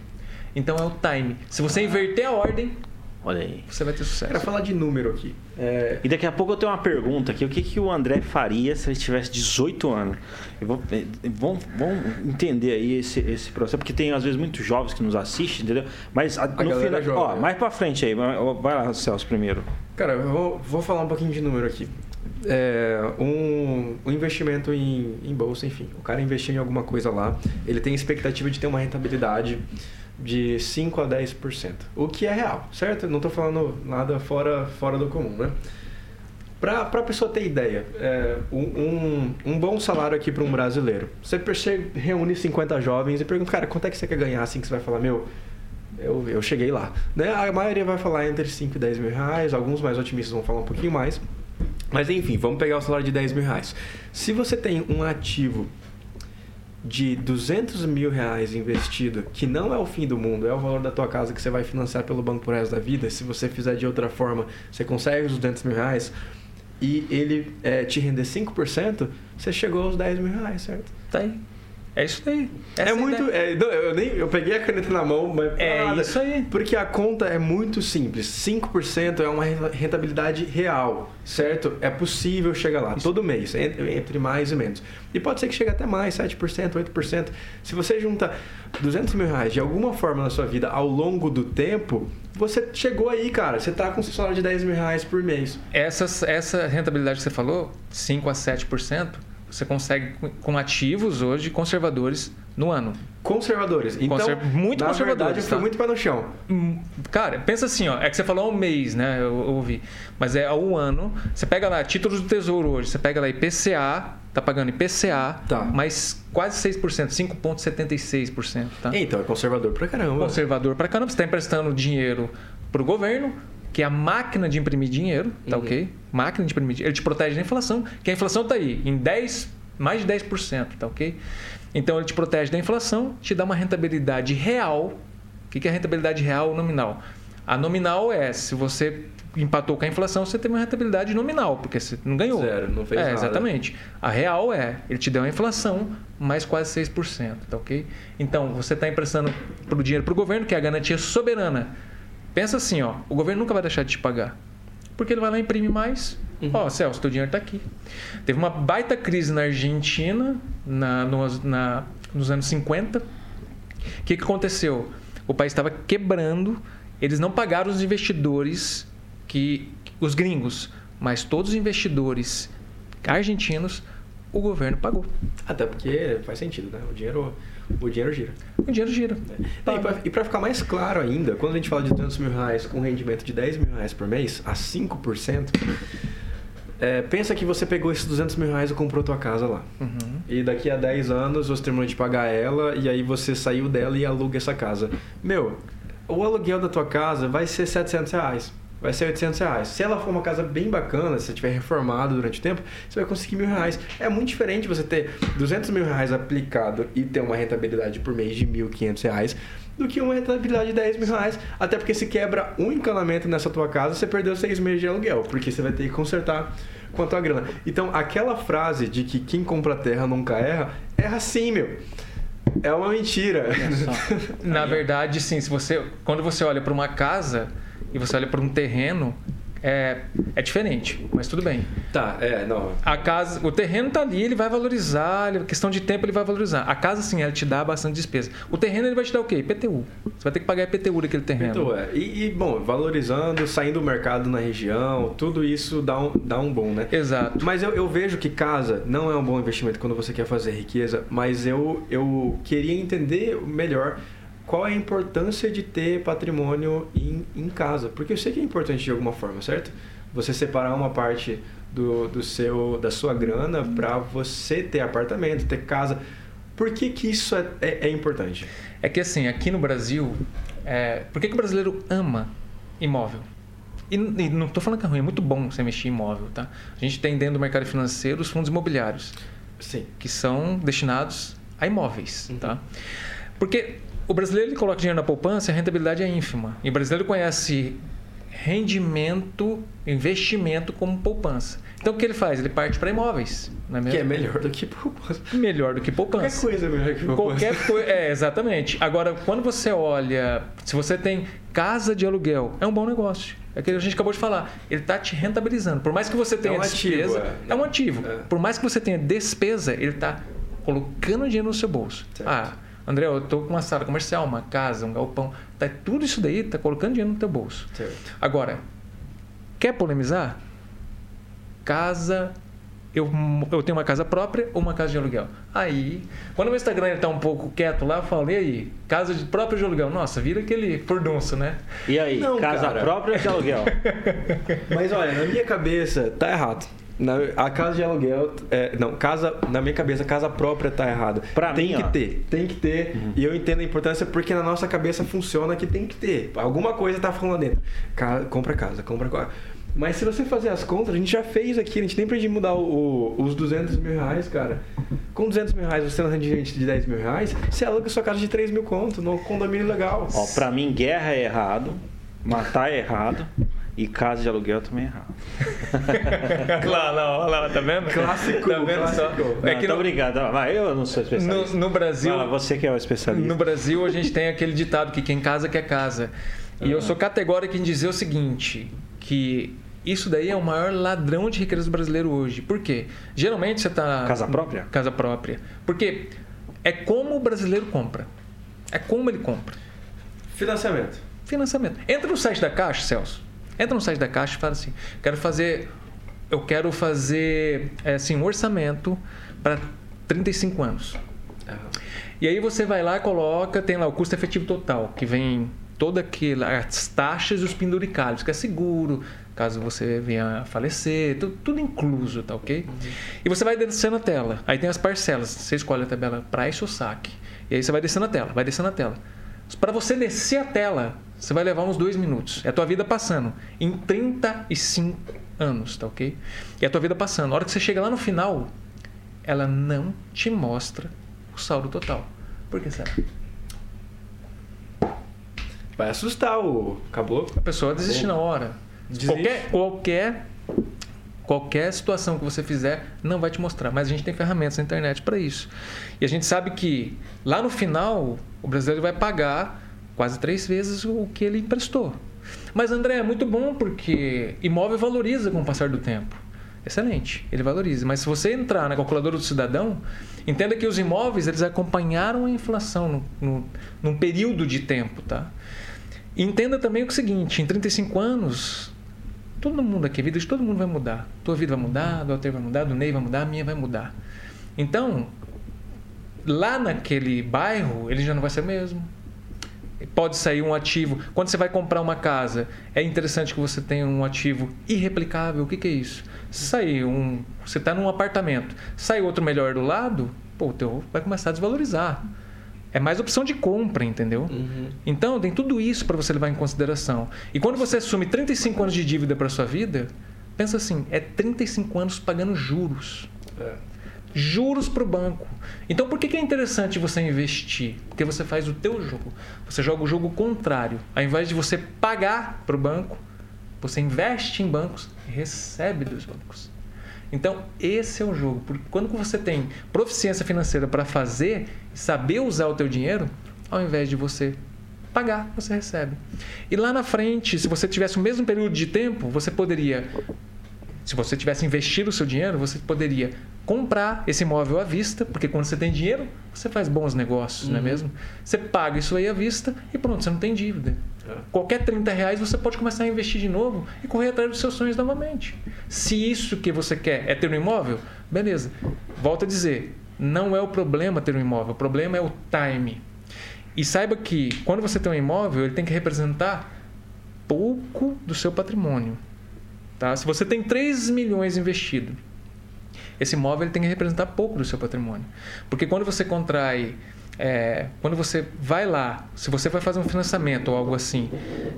Então é o time. Se você inverter a ordem, Olha aí. Você vai ter sucesso. Quero falar de número aqui. É... E daqui a pouco eu tenho uma pergunta aqui. O que, que o André faria se ele tivesse 18 anos? Vou, eh, vamos, vamos entender aí esse, esse processo, porque tem às vezes muitos jovens que nos assistem, entendeu? Mas a, no final. É ó, mais pra frente aí. Vai lá, Celso, primeiro. Cara, eu vou, vou falar um pouquinho de número aqui. É, um, um, investimento em, em bolsa, enfim. O cara investiu em alguma coisa lá, ele tem expectativa de ter uma rentabilidade de 5 a 10%. O que é real, certo? Não estou falando nada fora, fora do comum, né? Para a pessoa ter ideia, é, um, um bom salário aqui para um brasileiro. Você reúne 50 jovens e pergunta, cara, quanto é que você quer ganhar assim que você vai falar, meu, eu, eu cheguei lá. Né? A maioria vai falar entre 5 e 10 mil reais, alguns mais otimistas vão falar um pouquinho mais. Mas enfim, vamos pegar o salário de 10 mil reais. Se você tem um ativo de 200 mil reais investido, que não é o fim do mundo, é o valor da tua casa que você vai financiar pelo banco por resto da vida, se você fizer de outra forma, você consegue os 200 mil reais e ele é, te render 5%, você chegou aos 10 mil reais, certo? Tá aí. É isso aí. Essa é muito. É, eu, nem, eu peguei a caneta na mão, mas. É nada, isso aí. Porque a conta é muito simples. 5% é uma rentabilidade real, certo? É possível chegar lá isso. todo mês, entre, entre, mais e menos. E pode ser que chegue até mais, 7%, 8%. Se você junta 200 mil reais de alguma forma na sua vida ao longo do tempo, você chegou aí, cara. Você está com um salário de 10 mil reais por mês. Essa, essa rentabilidade que você falou, 5 a 7%, você consegue com- ativos hoje conservadores no ano. Conservadores. Então, Conser- muito na conservadores, verdade, foi tá? muito pé no chão. Hum, Cara, pensa assim, ó. É que você falou um mês, né? Eu, eu ouvi. Mas é ao ano. Você pega lá, títulos do tesouro hoje, você pega lá IPCA, tá pagando IPCA, Tá. mais quase 6%, 5,76%, tá? Então, é conservador pra caramba. Conservador pra caramba, você está emprestando dinheiro pro governo, que é a máquina de imprimir dinheiro, tá Uhum. ok? Máquina de dinheiro. Ele te protege da inflação, que a inflação tá aí, em 10, mais de 10%, tá ok? Então ele te protege da inflação, te dá uma rentabilidade real. O que é rentabilidade real ou nominal? A nominal é se você empatou com a inflação, você teve uma rentabilidade nominal, porque você não ganhou. Zero, não fez é, nada. Exatamente. A real é, ele te deu a inflação mais quase 6%, tá ok? Então, você está emprestando pro dinheiro para o governo, que é a garantia soberana. Pensa assim, ó, o governo nunca vai deixar de te pagar. Porque ele vai lá e imprime mais. Uhum. Ó, Celso, teu dinheiro está aqui. Teve uma baita crise na Argentina na, nos, na- nos anos 50. O que, que aconteceu? O país estava quebrando, eles não pagaram os investidores, que os gringos, mas todos os investidores argentinos, o governo pagou. Até porque faz sentido, né? O dinheiro, o dinheiro gira. O dinheiro gira. E pra- e para ficar mais claro ainda, quando a gente fala de 200 mil reais com rendimento de 10 mil reais por mês, a 5%, é, pensa que você pegou esses 200 mil reais e comprou tua casa lá. Uhum. E daqui a 10 anos você terminou de pagar ela e aí você saiu dela e aluga essa casa. Meu, o aluguel da tua casa vai ser 700 reais. Vai ser 800 reais. Se ela for uma casa bem bacana, se você tiver reformado durante o tempo, você vai conseguir mil reais. É muito diferente você ter 200 mil reais aplicado e ter uma rentabilidade por mês de 1.500 reais do que uma rentabilidade de 10 mil reais. Até porque se quebra um encanamento nessa tua casa, você perdeu seis meses de aluguel, porque você vai ter que consertar com a tua grana. Então, aquela frase de que quem compra terra nunca erra, erra sim, meu. É uma mentira. Na verdade, sim, se você quando você olha para uma casa e você olha para um terreno, é, é diferente, mas tudo bem. tá, é, não. A casa, o terreno tá ali, ele vai valorizar, ele- questão de tempo ele vai valorizar. A casa sim, ela te dá bastante despesa. O terreno ele vai te dar o quê? IPTU. Você vai ter que pagar IPTU daquele terreno. Então, é. E, e, bom, valorizando, saindo do mercado na região, tudo isso dá um, dá um bom, né? Exato. Mas eu, eu vejo que casa não é um bom investimento quando você quer fazer riqueza, mas eu, eu queria entender melhor qual é a importância de ter patrimônio em, em casa. Porque eu sei que é importante de alguma forma, certo? Você separar uma parte do, do seu, da sua grana para você ter apartamento, ter casa. Por que, que isso é, é, é importante? É que assim, aqui no Brasil, é, por que, que o brasileiro ama imóvel? E, e não estou falando que é ruim, é muito bom você mexer em imóvel, tá? A gente tem dentro do mercado financeiro os fundos imobiliários, Sim. que são destinados a imóveis, Uhum. tá? Porque o brasileiro ele coloca dinheiro na poupança e a rentabilidade é ínfima. E o brasileiro conhece rendimento, investimento como poupança. Então o que ele faz? Ele parte para imóveis, não é mesmo? Que é melhor do que poupança. melhor do que poupança. Qualquer coisa é melhor que poupança. Qualquer coisa. É, exatamente. Agora, quando você olha, se você tem casa de aluguel, é um bom negócio. É aquilo que a gente acabou de falar. Ele está te rentabilizando. Por mais que você tenha um ativo, despesa. é. é. um ativo. É. Por mais que você tenha despesa, ele está colocando dinheiro no seu bolso. Certo. Ah, André, eu estou com uma sala comercial, uma casa, um galpão. Tá, tudo isso daí está colocando dinheiro no teu bolso. Certo. Agora, quer polemizar? Casa. Eu, eu tenho uma casa própria ou uma casa de aluguel? Aí, quando o meu Instagram está um pouco quieto lá, eu falo, e aí? Casa de própria de aluguel? Nossa, vira aquele furdunço, né? E aí, Não, casa cara. própria de aluguel? Mas olha, na minha cabeça tá errado. Na, a casa de aluguel, é, não, casa, na minha cabeça, casa própria tá errado. Pra tem mim, que ó. ter, tem que ter. E eu entendo a importância porque na nossa cabeça funciona que tem que ter. Alguma coisa tá falando lá dentro. Ca- compra casa, compra casa. Mas se você fazer as contas, a gente já fez aqui, a gente nem precisa mudar o- o- os 200 mil reais, cara. Com 200 mil reais, você não rendimento de 10 mil reais, você aluga sua casa de 3 mil conto, num condomínio legal. Ó, pra mim, guerra é errado, matar é errado e casa de aluguel também é errado. lá, lá, olha lá, tá vendo? Clássico, Tá vendo só? clássico. É Não, que tá no, obrigado. Ah, Mas eu não sou especialista. no, no Brasil. Fala, você que é o especialista. No Brasil, a gente tem aquele ditado que quem casa quer casa. E eu sou categórico em dizer o seguinte, que isso daí é o maior ladrão de riqueza do brasileiro hoje. Por quê? Geralmente você está... Casa própria? Casa própria. Porque é como o brasileiro compra. É como ele compra. Financiamento. Financiamento. Entra no site da Caixa, Celso. Entra no site da Caixa e fala assim: quero fazer. Eu quero fazer é, assim, um orçamento para 35 anos. E aí você vai lá coloca, tem lá o custo efetivo total, que vem toda aquelas taxas e os penduricalhos, que é seguro, caso você venha a falecer, tudo, tudo incluso, tá ok? Uhum. E você vai descendo a tela. Aí tem as parcelas. Você escolhe a tabela price ou saque. E aí você vai descendo a tela, vai descendo a tela. Para você descer a tela, você vai levar uns dois minutos. É a tua vida passando. Em 35 anos, tá ok? E a tua vida passando. A hora que você chega lá no final, ela não te mostra o saldo total. Por que será? Vai assustar o. Acabou? A pessoa desiste na hora. Desiste. Qualquer, qualquer, qualquer situação que você fizer não vai te mostrar. Mas a gente tem ferramentas na internet para isso. E a gente sabe que lá no final o brasileiro vai pagar quase três vezes o que ele emprestou. Mas André é muito bom porque imóvel valoriza com o passar do tempo. Excelente, ele valoriza. Mas se você entrar na calculadora do cidadão, entenda que os imóveis eles acompanharam a inflação no, no, num período de tempo, tá? Entenda também o seguinte: em 35 anos, todo mundo aqui, a vida de todo mundo vai mudar. Tua vida vai mudar, do Alter vai mudar, do Ney vai mudar, a minha vai mudar. Então, lá naquele bairro, ele já não vai ser o mesmo. Pode sair um ativo. Quando você vai comprar uma casa, é interessante que você tenha um ativo irreplicável. O que, que é isso? Sair um. Você está num apartamento, sai outro melhor do lado, pô, o teu vai começar a desvalorizar. É mais opção de compra, entendeu? Uhum. Então, tem tudo isso para você levar em consideração. E quando você assume 35 anos de dívida para sua vida, pensa assim, é 35 anos pagando juros. É. Juros para o banco. Então, por que, que é interessante você investir? Porque você faz o teu jogo. Você joga o jogo contrário. Ao invés de você pagar para o banco, você investe em bancos e recebe dos bancos. Então, esse é o jogo. Porque quando você tem proficiência financeira para fazer e saber usar o teu dinheiro, ao invés de você pagar, você recebe. E lá na frente, se você tivesse o mesmo período de tempo, você poderia se você tivesse investido o seu dinheiro, você poderia comprar esse imóvel à vista, porque quando você tem dinheiro, você faz bons negócios, uhum. não é uhum. mesmo? Você paga isso aí à vista e pronto, você não tem dívida. Qualquer 30 reais você pode começar a investir de novo e correr atrás dos seus sonhos novamente. Se isso que você quer é ter um imóvel, beleza. Volto a dizer, não é o problema ter um imóvel, o problema é o time. E saiba que quando você tem um imóvel, ele tem que representar pouco do seu patrimônio. Tá? Se você tem 3 milhões investido, esse imóvel ele tem que representar pouco do seu patrimônio. Porque quando você contrai é, quando você vai lá, se você vai fazer um financiamento ou algo assim,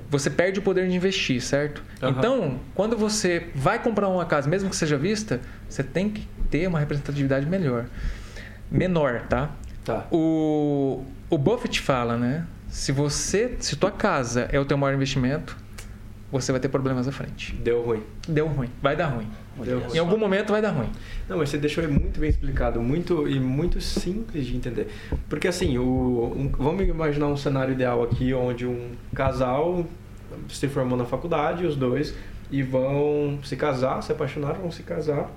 você perde o poder de investir, certo? Uhum. Então, quando você vai comprar uma casa, mesmo que seja vista, você tem que ter uma representatividade melhor, menor, tá? Tá. O, o Buffett fala, né? Se você, se tua casa é o teu maior investimento, você vai ter problemas à frente. Deu ruim. Deu ruim. Vai dar ruim. Deu em algum momento vai dar ruim. Não, mas você deixou muito bem explicado, muito e muito simples de entender. Porque assim, o, um, vamos imaginar um cenário ideal aqui onde um casal se formou na faculdade, os dois, e vão se casar, se apaixonar, vão se casar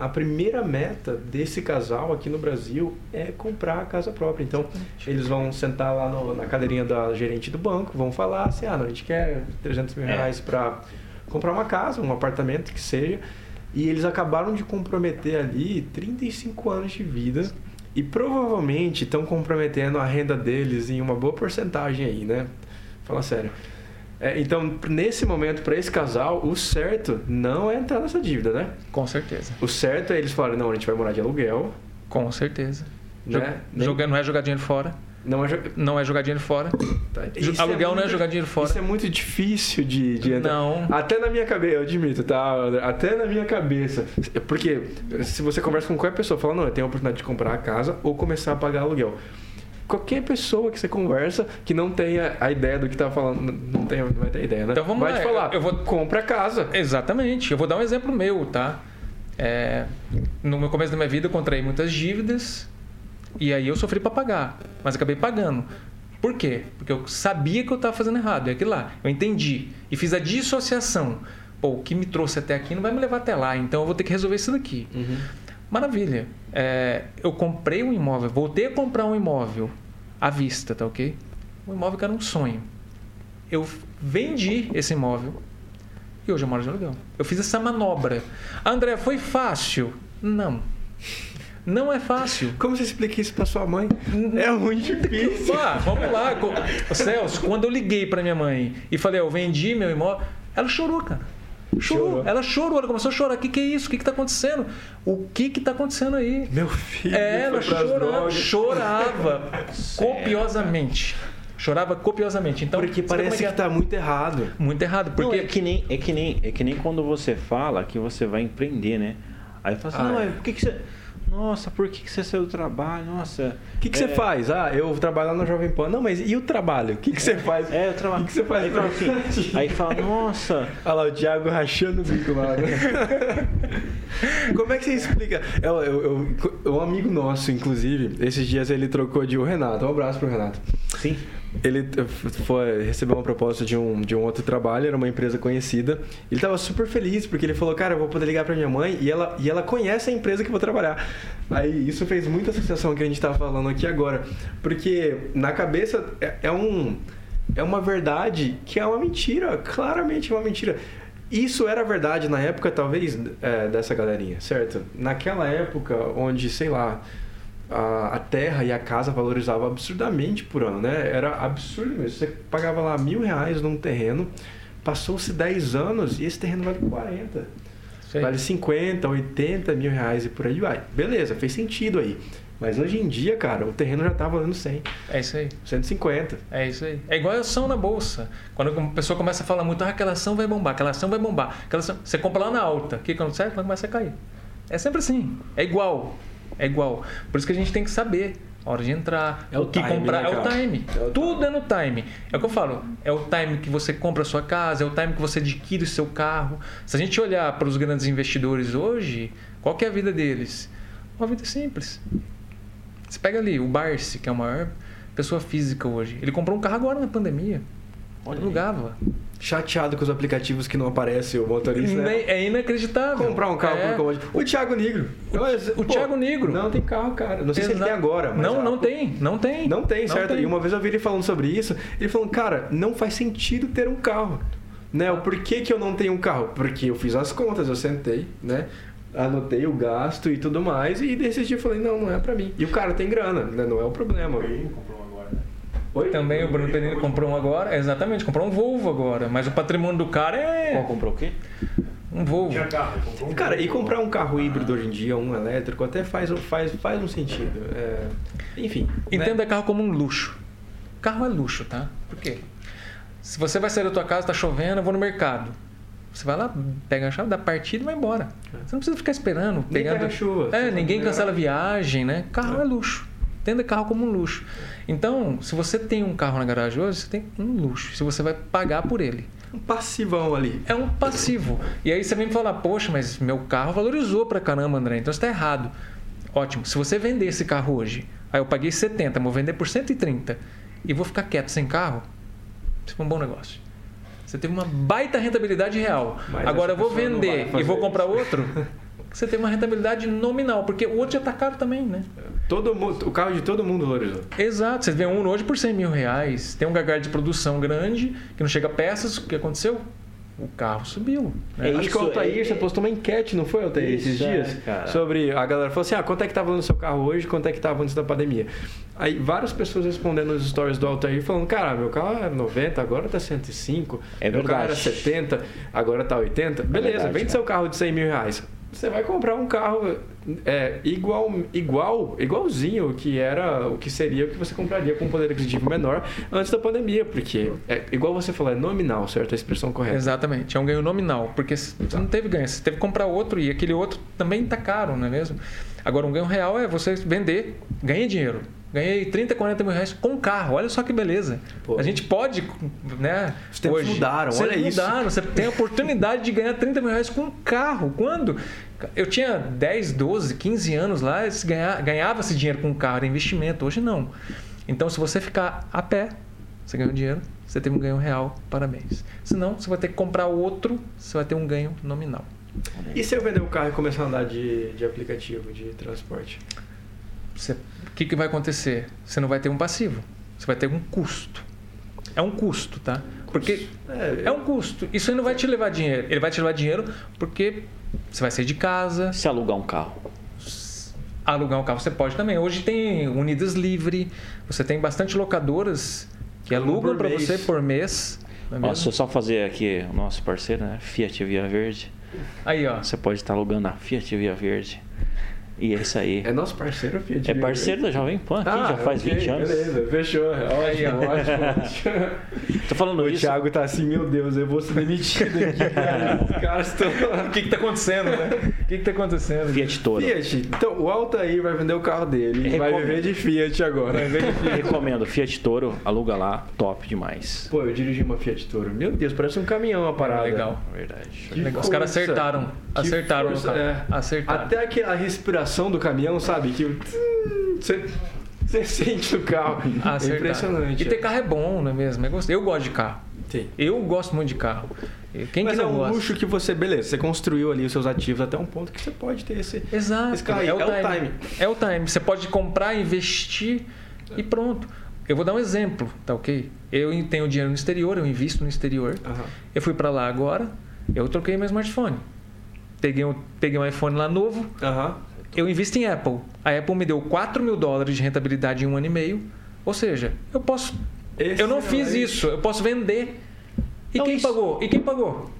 a primeira meta desse casal aqui no Brasil é comprar a casa própria. Então, eles vão sentar lá no, na cadeirinha da gerente do banco, vão falar assim: ah, não, a gente quer 300 mil é. reais para comprar uma casa, um apartamento que seja. E eles acabaram de comprometer ali 35 anos de vida e provavelmente estão comprometendo a renda deles em uma boa porcentagem aí, né? Fala sério. É, então, nesse momento, para esse casal, o certo não é entrar nessa dívida, né? Com certeza. O certo é eles falarem, não, a gente vai morar de aluguel. Com certeza. Né? Joga, não é jogar dinheiro fora. Não é, jo... não é jogar dinheiro fora. Tá. Aluguel é muito, não é jogar dinheiro fora. Isso é muito difícil de, de entrar. Não. Até na minha cabeça, eu admito, tá? Até na minha cabeça. Porque se você conversa com qualquer pessoa, fala, não, eu tenho a oportunidade de comprar a casa ou começar a pagar aluguel qualquer pessoa que você conversa que não tenha a ideia do que tá falando, não, tem, não vai ter ideia, né? Então vamos vai lá. te falar, eu vou compra casa. Exatamente. Eu vou dar um exemplo meu, tá? É, no começo da minha vida eu contraí muitas dívidas e aí eu sofri para pagar, mas acabei pagando. Por quê? Porque eu sabia que eu estava fazendo errado. É aquilo lá. Eu entendi e fiz a dissociação. Pô, o que me trouxe até aqui não vai me levar até lá, então eu vou ter que resolver isso daqui. Uhum. Maravilha. É, eu comprei um imóvel, voltei a comprar um imóvel à vista, tá ok? Um imóvel que era um sonho. Eu vendi esse imóvel e hoje eu moro de aluguel. Eu fiz essa manobra. André, foi fácil? Não. Não é fácil. Como você explica isso pra sua mãe? É muito difícil. Ah, vamos lá. Celso, quando eu liguei pra minha mãe e falei, eu vendi meu imóvel, ela chorou, cara. Chorou. Chorou. Ela chorou, ela começou a chorar. O que, que é isso? O que, que tá acontecendo? O que que tá acontecendo aí? Meu filho. É, ela chorava, chorava copiosamente. Chorava copiosamente. Então, Porque é parece que que é? tá muito errado. muito errado. Não, Porque é que nem é que nem é que nem quando você fala que você vai empreender, né? Aí fala assim, Ah, não, é. mas por que, que você. Nossa, por que, que você saiu do trabalho? Nossa. O que, que você faz? Ah, eu trabalho lá na Jovem Pan. Não, mas e o trabalho? O que, que você faz? É, eu trabalho. O que, que você faz? Aí fala, assim, aí fala, nossa. Olha lá, o Thiago rachando o bico lá. né? Como é que você explica? Eu, eu- eu- um amigo nosso, inclusive, esses dias ele trocou de o Renato. Um abraço pro Renato. Sim. Ele foi, recebeu uma proposta de um, de um outro trabalho, era uma empresa conhecida. Ele tava super feliz porque ele falou: Cara, eu vou poder ligar pra minha mãe e ela, e ela conhece a empresa que eu vou trabalhar. Aí isso fez muita associação que a gente tava falando aqui agora. Porque na cabeça é, é um, é uma verdade que é uma mentira, claramente uma mentira. Isso era verdade na época, talvez, é, dessa galerinha, certo? Naquela época onde, sei lá, a, a terra e a casa valorizavam absurdamente por ano, né? Era absurdo mesmo. Você pagava lá mil reais num terreno, passou-se 10 anos e esse terreno vale 40. Sei. Vale 50, 80 mil reais e por aí vai. Beleza, fez sentido aí. Mas hoje em dia, cara, o terreno já tá valendo 100, é isso aí. 150. É isso aí. É igual a ação na bolsa. Quando a pessoa começa a falar muito, ah, aquela ação vai bombar, aquela ação vai bombar. Aquela ação... Você compra lá na alta. O que acontece? Ela começa a cair. É sempre assim. É igual. É igual. Por isso que a gente tem que saber a hora de entrar, É o que time, comprar. né, é o time. É o Tudo é no time. É o que eu falo. É o time que você compra a sua casa, é o time que você adquire o seu carro. Se a gente olhar para os grandes investidores hoje, qual que é a vida deles? Uma vida simples. Você pega ali o Barsi, que é a maior pessoa física hoje. Ele comprou um carro agora na pandemia. Olha aí. Alugava. Chateado com os aplicativos que não aparece o motorista, né? É inacreditável. Comprar um carro é. por comodidade. O Thiago Negro. Mas, o Thiago Negro. Não tem carro, cara. Não sei se ele tem agora. Mas não, ah, não tem. Não tem. Não tem, Não certo? tem. E uma vez eu vi ele falando sobre isso. Ele falando, cara, não faz sentido ter um carro. Né? O porquê que eu não tenho um carro? Porque eu fiz as contas, eu sentei, né? Anotei o gasto e tudo mais. E decidi, eu falei, não, não é pra mim. E o cara tem grana, né? Não é o problema. Oi? Também o Bruno Penino comprou um agora. Exatamente, comprou um Volvo agora. Mas o patrimônio do cara é Qual comprou o quê? um Volvo. Carro, um Cara, e Volvo. comprar um carro híbrido hoje em dia, um elétrico, até faz, faz, faz um sentido. É, enfim. né? Entenda carro como um luxo. Carro é luxo, tá? Por quê? Se você vai sair da tua casa, tá chovendo, eu vou no mercado. Você vai lá, pega a chave da partida e vai embora. Você não precisa ficar esperando. Nem pegando... pega chuva. É, ninguém cancela viagem, né? Carro é luxo. Entenda carro como um luxo. Então, se você tem um carro na garagem hoje, você tem um luxo. Se você vai pagar por ele. Um passivão ali. É um passivo. E aí você vem me falar, poxa, mas meu carro valorizou pra caramba, André, então você tá errado. Ótimo. Se você vender esse carro hoje, aí eu paguei 70, vou vender por 130 e vou ficar quieto sem carro, isso foi um bom negócio. Você teve uma baita rentabilidade real. Mas Agora eu vou vender e vou isso. comprar outro, você tem uma rentabilidade nominal, porque o outro já tá caro também, né? Todo mundo, o carro de todo mundo valorizou. Exato. Você vê um hoje por 100 mil reais, tem um gargalo de produção grande, que não chega a peças, o que aconteceu? O carro subiu. né? É Acho isso, que o Altair, é- você postou uma enquete, não foi, Altair, esses Isso, é, dias? cara. Sobre. A galera falou assim: ah, quanto é que tava no seu carro hoje, quanto é que tava antes da pandemia? Aí várias pessoas respondendo nos stories do Altair falando: cara, meu carro é 90, agora tá 105. É meu carro era verdade. 70, agora tá 80. Beleza, verdade, vende cara. seu carro de 100 mil reais. Você vai comprar um carro é, igual, igual, igualzinho que era, o que seria o que você compraria com um poder aquisitivo menor antes da pandemia, porque é igual você falou, é nominal, certo? A expressão correta. Exatamente, é um ganho nominal, porque você não teve ganho, você teve que comprar outro e aquele outro também está caro, não é mesmo? Agora, um ganho real é você vender, ganha dinheiro. Ganhei 30, 40 mil reais com carro, olha só que beleza. Pô. A gente pode, né? Os tempos mudaram, Os olha tempos isso. mudaram, você tem a oportunidade de ganhar 30 mil reais com um carro. Quando? Eu tinha 10, 12, 15 anos lá, ganhava esse dinheiro com um carro, era investimento, hoje não. Então, se você ficar a pé, você ganhou dinheiro, você teve um ganho real, parabéns. Senão, você vai ter que comprar outro, você vai ter um ganho nominal. E se eu vender o carro e começar a andar de, de aplicativo de transporte? Você- O que, que vai acontecer? Você não vai ter um passivo, você vai ter um custo. É um custo, tá? Porque É, é um custo. Isso aí não vai te levar dinheiro. Ele vai te levar dinheiro porque você vai sair de casa, Se alugar um carro. alugar um carro, você pode também. Hoje tem Unidas Livre, você tem bastante locadoras que alugam para você por mês. é Ó, se eu só fazer aqui o nosso parceiro, né? Fiat Via Verde. Aí, ó. Você pode estar alugando a Fiat Via Verde. E é isso aí. É nosso parceiro, Fiat. É parceiro da Jovem Pan aqui, Ah, já faz ok, 20 anos. Beleza, fechou. Aí, ó. Ótimo, ótimo. Tô falando O isso. Thiago tá assim, meu Deus, eu vou ser demitido aqui, cara. Os caras estão. O que que tá acontecendo, né? O que que tá acontecendo? Fiat Toro. Fiat, então o Altair vai vender o carro dele. e Vai Recomendo. viver de Fiat agora. Recomendo. Fiat Toro, aluga lá, top demais. Pô, eu dirigi uma Fiat Toro. Meu Deus, parece um caminhão a parada. Legal. Verdade. Os caras acertaram. Que Acertaram força, carro. é. Acertaram. Até aquela respiração do caminhão, sabe? Que você, você sente no carro. É Acertaram. impressionante. E ter carro é bom, não é mesmo? Eu gosto, de carro. Sim. Eu gosto muito de carro. Quem Mas que é um gosta? luxo que você, beleza, você construiu ali os seus ativos até um ponto que você pode ter esse. Exato. Esse carro é, o é o time. time. É o time. Você pode comprar, investir e pronto. Eu vou dar um exemplo, tá ok? Eu tenho dinheiro no exterior, eu invisto no exterior. Aham. Eu fui para lá agora, eu troquei meu smartphone. Peguei um, peguei um iPhone lá novo, Aham. Eu invisto em Apple. A Apple me deu 4 mil dólares de rentabilidade em um ano e meio. Ou seja, eu posso. eu não fiz Excelente. isso, eu posso vender. E Não, quem isso- pagou? E quem pagou?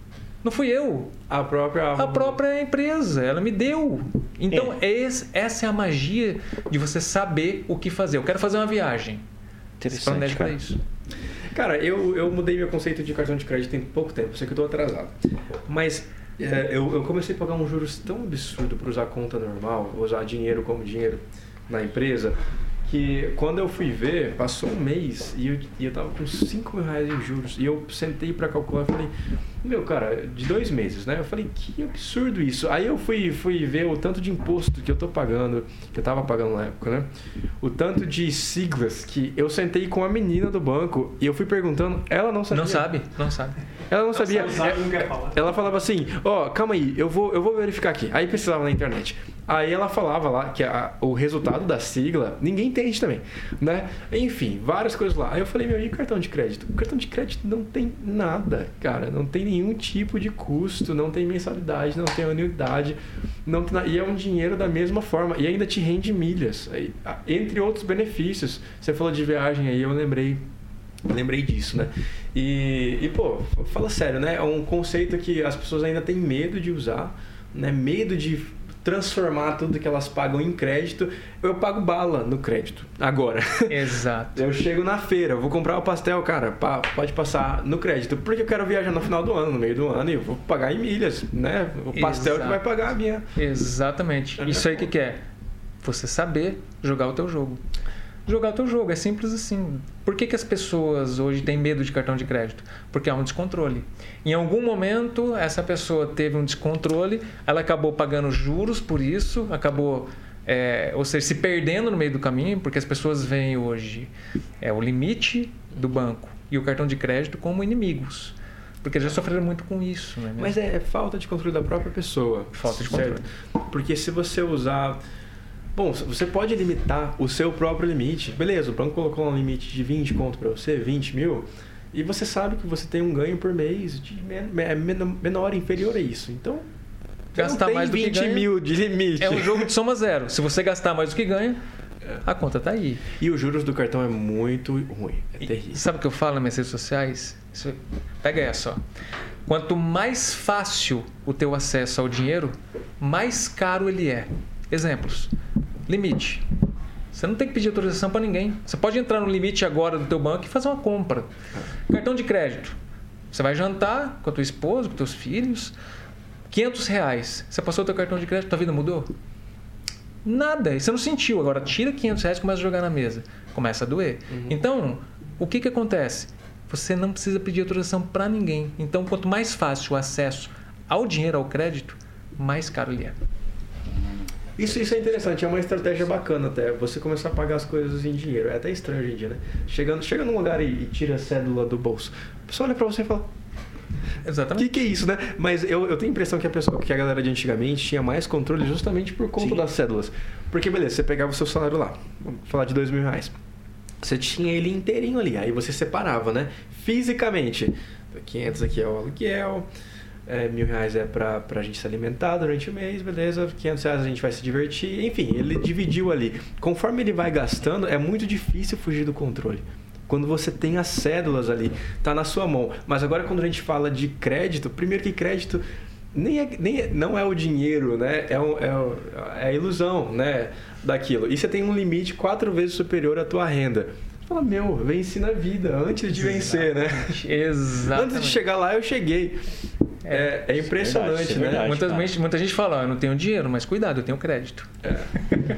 Não fui eu. A própria. A própria empresa, ela me deu. Então, esse- essa é a magia de você saber o que fazer. Eu quero fazer uma viagem. Você Interessante, para cara. isso. Cara, eu, eu mudei meu conceito de cartão de crédito tem pouco tempo, sei que eu tô atrasado. Mas é, eu, eu comecei a pagar uns juros tão absurdo para usar conta normal, usar dinheiro como dinheiro na empresa, que quando eu fui ver, passou um mês e eu, e eu tava com 5 mil reais em juros. E eu sentei para calcular e falei, meu, cara, de dois meses, né? Eu falei, que absurdo isso. Aí eu fui, fui ver o tanto de imposto que eu tô pagando, que eu tava pagando na época, né? O tanto de siglas que eu sentei com a menina do banco e eu fui perguntando, ela não sabia. Não sabe? Não sabe. Ela não sabia. Não sabe, não quer falar. Ela falava assim, ó, calma aí, eu vou, eu vou verificar aqui. Aí precisava na internet. Aí ela falava lá que a- o resultado da sigla, ninguém entende também, né? Enfim, várias coisas lá. Aí eu falei, meu, e cartão de crédito? O cartão de crédito não tem nada, cara. Não tem nenhum tipo de custo, não tem mensalidade, não tem anuidade, não tem e é um dinheiro da mesma forma. E ainda te rende milhas, entre outros benefícios. Você falou de viagem aí, eu lembrei Lembrei disso, né? E, e, pô, fala sério, né? É um conceito que as pessoas ainda têm medo de usar, né? Medo de transformar tudo que elas pagam em crédito. Eu pago bala no crédito, agora. Exato. Eu chego na feira, vou comprar o pastel, cara, pá, pode passar no crédito. Porque eu quero viajar no final do ano, no meio do ano, e eu vou pagar em milhas, né? O pastel que Exato. vai pagar a minha. Exatamente. Isso aí o que, que é? Você saber jogar o teu jogo. Jogar o teu jogo, é simples assim. Por que, que as pessoas hoje têm medo de cartão de crédito? Porque há um descontrole. Em algum momento, essa pessoa teve um descontrole, ela acabou pagando juros por isso, acabou, é, ou seja, se perdendo no meio do caminho, porque as pessoas veem hoje é, o limite do banco e o cartão de crédito como inimigos. Porque já sofreram muito com isso, né? Mas é, é falta de controle da própria pessoa. Falta de certo? Porque se você usar. Bom, você pode limitar o seu próprio limite. Beleza, o banco colocou um limite de 20 conto para você, 20 mil. E você sabe que você tem um ganho por mês de men- menor, inferior a isso. Então. Gastar mais do que 20 ganha. mil de limite. É um jogo de soma zero. Se você gastar mais do que ganha, a conta tá aí. E os juros do cartão é muito ruim. É terrível. Sabe o que eu falo nas minhas redes sociais? Isso- Pega essa, ó. Quanto mais fácil o teu acesso ao dinheiro, mais caro ele é. Exemplos. Limite. Você não tem que pedir autorização para ninguém. Você pode entrar no limite agora do teu banco e fazer uma compra. Cartão de crédito. Você vai jantar com a tua esposa, com teus filhos. 500 reais. Você passou o teu cartão de crédito, tua vida mudou? Nada. E você não sentiu. Agora tira 500 reais e começa a jogar na mesa. Começa a doer. Então, o que, que acontece? Você não precisa pedir autorização para ninguém. Então, quanto mais fácil o acesso ao dinheiro, ao crédito, mais caro ele é. Isso, isso é interessante, é uma estratégia bacana até. Você começar a pagar as coisas em dinheiro. É até estranho hoje em dia, né? Chegando, chega num lugar e, e tira a cédula do bolso. A pessoa olha pra você e fala: O Exatamente. que, que é isso, né? Mas eu, eu tenho a impressão que a pessoa, que a galera de antigamente tinha mais controle justamente por conta Sim. das cédulas. Porque, beleza, você pegava o seu salário lá, vamos falar de dois mil reais. Você tinha ele inteirinho ali, aí você separava, né? Fisicamente. 500 aqui é o aluguel, é, mil reais é pra, pra gente se alimentar durante o mês, beleza, 500 reais a gente vai se divertir, enfim, ele dividiu ali. Conforme ele vai gastando, é muito difícil fugir do controle. Quando você tem as cédulas ali, tá na sua mão. Mas agora quando a gente fala de crédito, primeiro que crédito nem, é, nem é, não é o dinheiro, né? É, um, é, é a ilusão, né? Daquilo. E você tem um limite quatro vezes superior à tua renda fala, meu, venci na vida antes de vencer, né? Exatamente. Antes de chegar lá, eu cheguei. É, é impressionante, é verdade, é né? verdade. Muita cara. gente, muita gente fala, "Ah, eu não tenho dinheiro, mas cuidado, eu tenho crédito.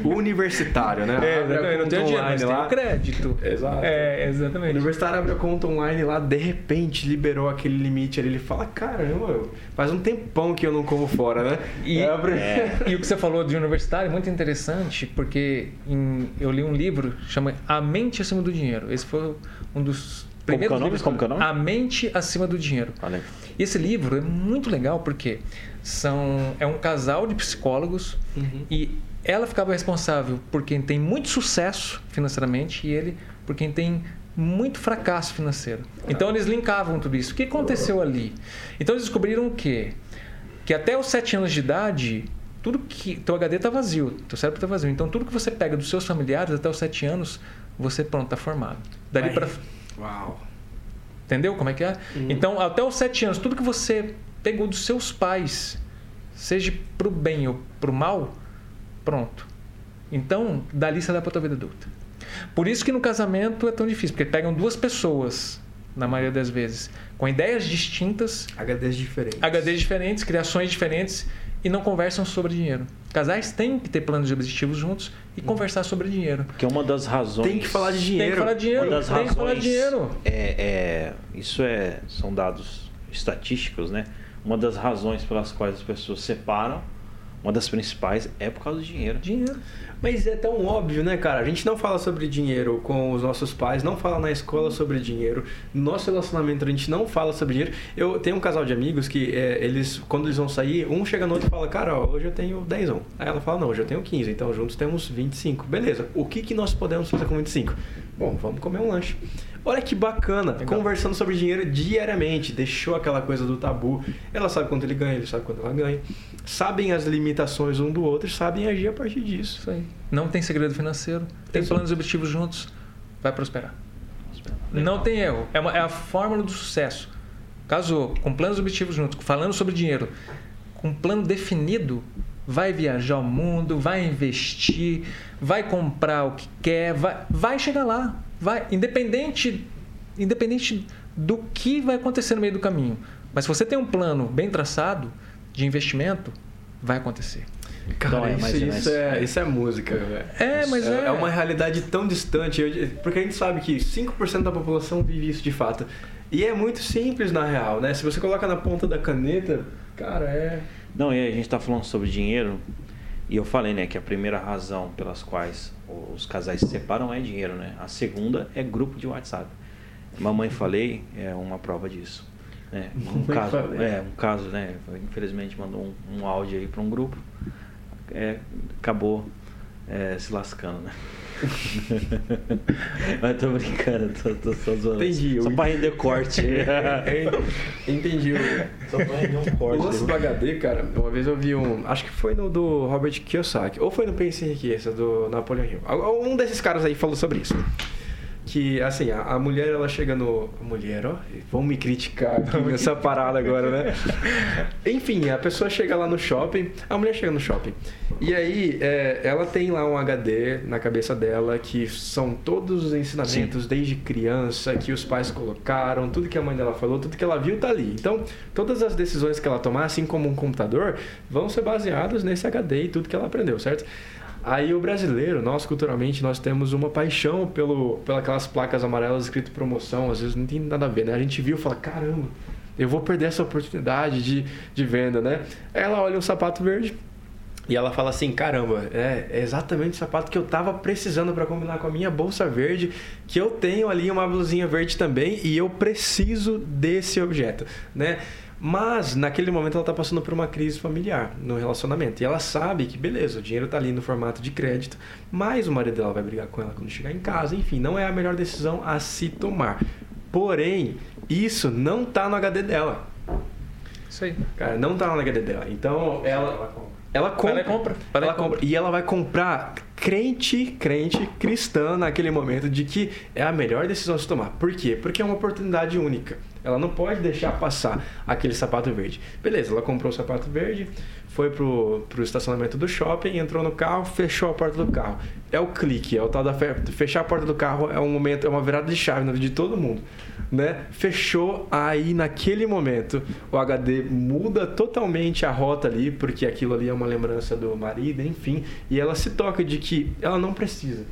O universitário, né? É, Abre a eu não tenho dinheiro, mas online tenho crédito. Exato. É, O exatamente. universitário abre a conta online lá, de repente liberou aquele limite ali. Ele fala: caramba, faz um tempão que eu não como fora, né? E, Abre- e o que você falou de universitário é muito interessante, porque em- eu li um livro chama A Mente Acima do Dinheiro. Esse foi um dos Como que é primeiros o nome? livros. Como que é o nome? A Mente Acima do Dinheiro. Olha aí. E esse livro é muito legal porque são, é um casal de psicólogos Uhum. e ela ficava responsável por quem tem muito sucesso financeiramente e ele por quem tem muito fracasso financeiro. Então eles linkavam tudo isso. O que aconteceu ali? Então eles descobriram o quê? Que até os 7 anos de idade, tudo que teu HD está vazio, teu cérebro está vazio. Então tudo que você pega dos seus familiares até os 7 anos, você pronto, está formado. Dali para Uau. Entendeu como é que é? Uhum. Então, até os sete anos, tudo que você pegou dos seus pais, seja pro bem ou pro mal, pronto. Então, dali você dá pra tua vida adulta. Por isso que no casamento é tão difícil, porque pegam duas pessoas, na maioria das vezes, com ideias distintas, HDs diferentes. HDs diferentes, criações diferentes e não conversam sobre dinheiro. Casais têm que ter planos de objetivos juntos e conversar sobre dinheiro. Porque uma das razões. Tem que falar de Tem dinheiro. que falar de dinheiro, Uma das tem que falar de razões dinheiro. É, é, isso é, são dados estatísticos, né? Uma das razões pelas quais as pessoas separam, uma das principais é por causa do dinheiro. Dinheiro. Mas é tão óbvio, né, cara? A gente não fala sobre dinheiro com os nossos pais, não fala na escola sobre dinheiro. No nosso relacionamento, a gente não fala sobre dinheiro. Eu tenho um casal de amigos que é, eles, quando eles vão sair, um chega no outro e fala, cara, ó, hoje eu tenho 10 Aí ela fala, não, hoje eu tenho 15, então juntos temos 25. Beleza, o que, que nós podemos fazer com 25? Bom, vamos comer um lanche. Olha que bacana, Legal. conversando sobre dinheiro diariamente, deixou aquela coisa do tabu. Ela sabe quanto ele ganha, ele sabe quanto ela ganha. Sabem as limitações um do outro e sabem agir a partir disso. Isso aí. Não tem segredo financeiro, tem Exato. planos e objetivos juntos, vai prosperar. Não tem erro. É, uma- é a fórmula do sucesso. Casou, com planos e objetivos juntos, falando sobre dinheiro, com um plano definido, vai viajar o mundo, vai investir, vai comprar o que quer, vai, vai chegar lá. Vai, independente, independente do que vai acontecer no meio do caminho. Mas se você tem um plano bem traçado de investimento, vai acontecer. Cara, é isso, isso, é, isso é música, velho. É, mas é. É uma realidade tão distante, porque a gente sabe que 5% da população vive isso de fato. E é muito simples na real, né? Se você coloca na ponta da caneta, cara, é. Não, e a gente está falando sobre dinheiro. E eu falei, né, que a primeira razão pelas quais os casais se separam é dinheiro, né? A segunda é grupo de WhatsApp. Mamãe falei é uma prova disso. Né? Um caso, é, um caso, né? Infelizmente mandou um, um áudio aí para um grupo. É, acabou é, se lascando, né? Mas tô brincando, tô, tô só zoando. Entendi, Só eu- pra render corte. É, Entendi. Só pra render um O corte. lance do HD, cara, uma vez eu vi um. Acho que foi no do Robert Kiyosaki, ou foi no Pense Enriqueça, do Napoleon Hill. Um desses caras aí falou sobre isso. Que, assim, a, a mulher, ela chega no. A mulher, ó, vão me criticar aqui nessa parada agora, né? Enfim, a pessoa chega lá no shopping, a mulher chega no shopping. E aí, é, ela tem lá um HD na cabeça dela que são todos os ensinamentos desde criança que os pais colocaram, tudo que a mãe dela falou, tudo que ela viu tá ali. Então, todas as decisões que ela tomar, assim como um computador, vão ser baseadas nesse HD e tudo que ela aprendeu, certo? Aí o brasileiro, nós culturalmente, nós temos uma paixão pelo, pelas placas amarelas escrito promoção, às vezes não tem nada a ver, né? A gente viu e fala, caramba, eu vou perder essa oportunidade de, de venda, né? Ela olha um sapato verde e ela fala assim, caramba, é, é exatamente o sapato que eu tava precisando para combinar com a minha bolsa verde, que eu tenho ali uma blusinha verde também e eu preciso desse objeto, né? Mas naquele momento ela está passando por uma crise familiar no relacionamento. E ela sabe que, beleza, o dinheiro está ali no formato de crédito, mas o marido dela vai brigar com ela quando chegar em casa. Enfim, não é a melhor decisão a se tomar. Porém, isso não está no HD dela. Isso aí. Cara, não tá no HD dela. Então ela. Ela compra. Ela compra. Ela Ela compra. compra. E ela vai comprar crente, crente, cristã naquele momento de que é a melhor decisão a se tomar. Por quê? Porque é uma oportunidade única. Ela não pode deixar passar aquele sapato verde. Beleza, ela comprou o sapato verde, foi pro, pro estacionamento do shopping, entrou no carro, fechou a porta do carro. É o clique, é o tal da fe- fechar a porta do carro é um momento, é uma virada de chave na vida de todo mundo, né? Fechou aí naquele momento o HD muda totalmente a rota ali, porque aquilo ali é uma lembrança do marido, enfim, e ela se toca de que ela não precisa.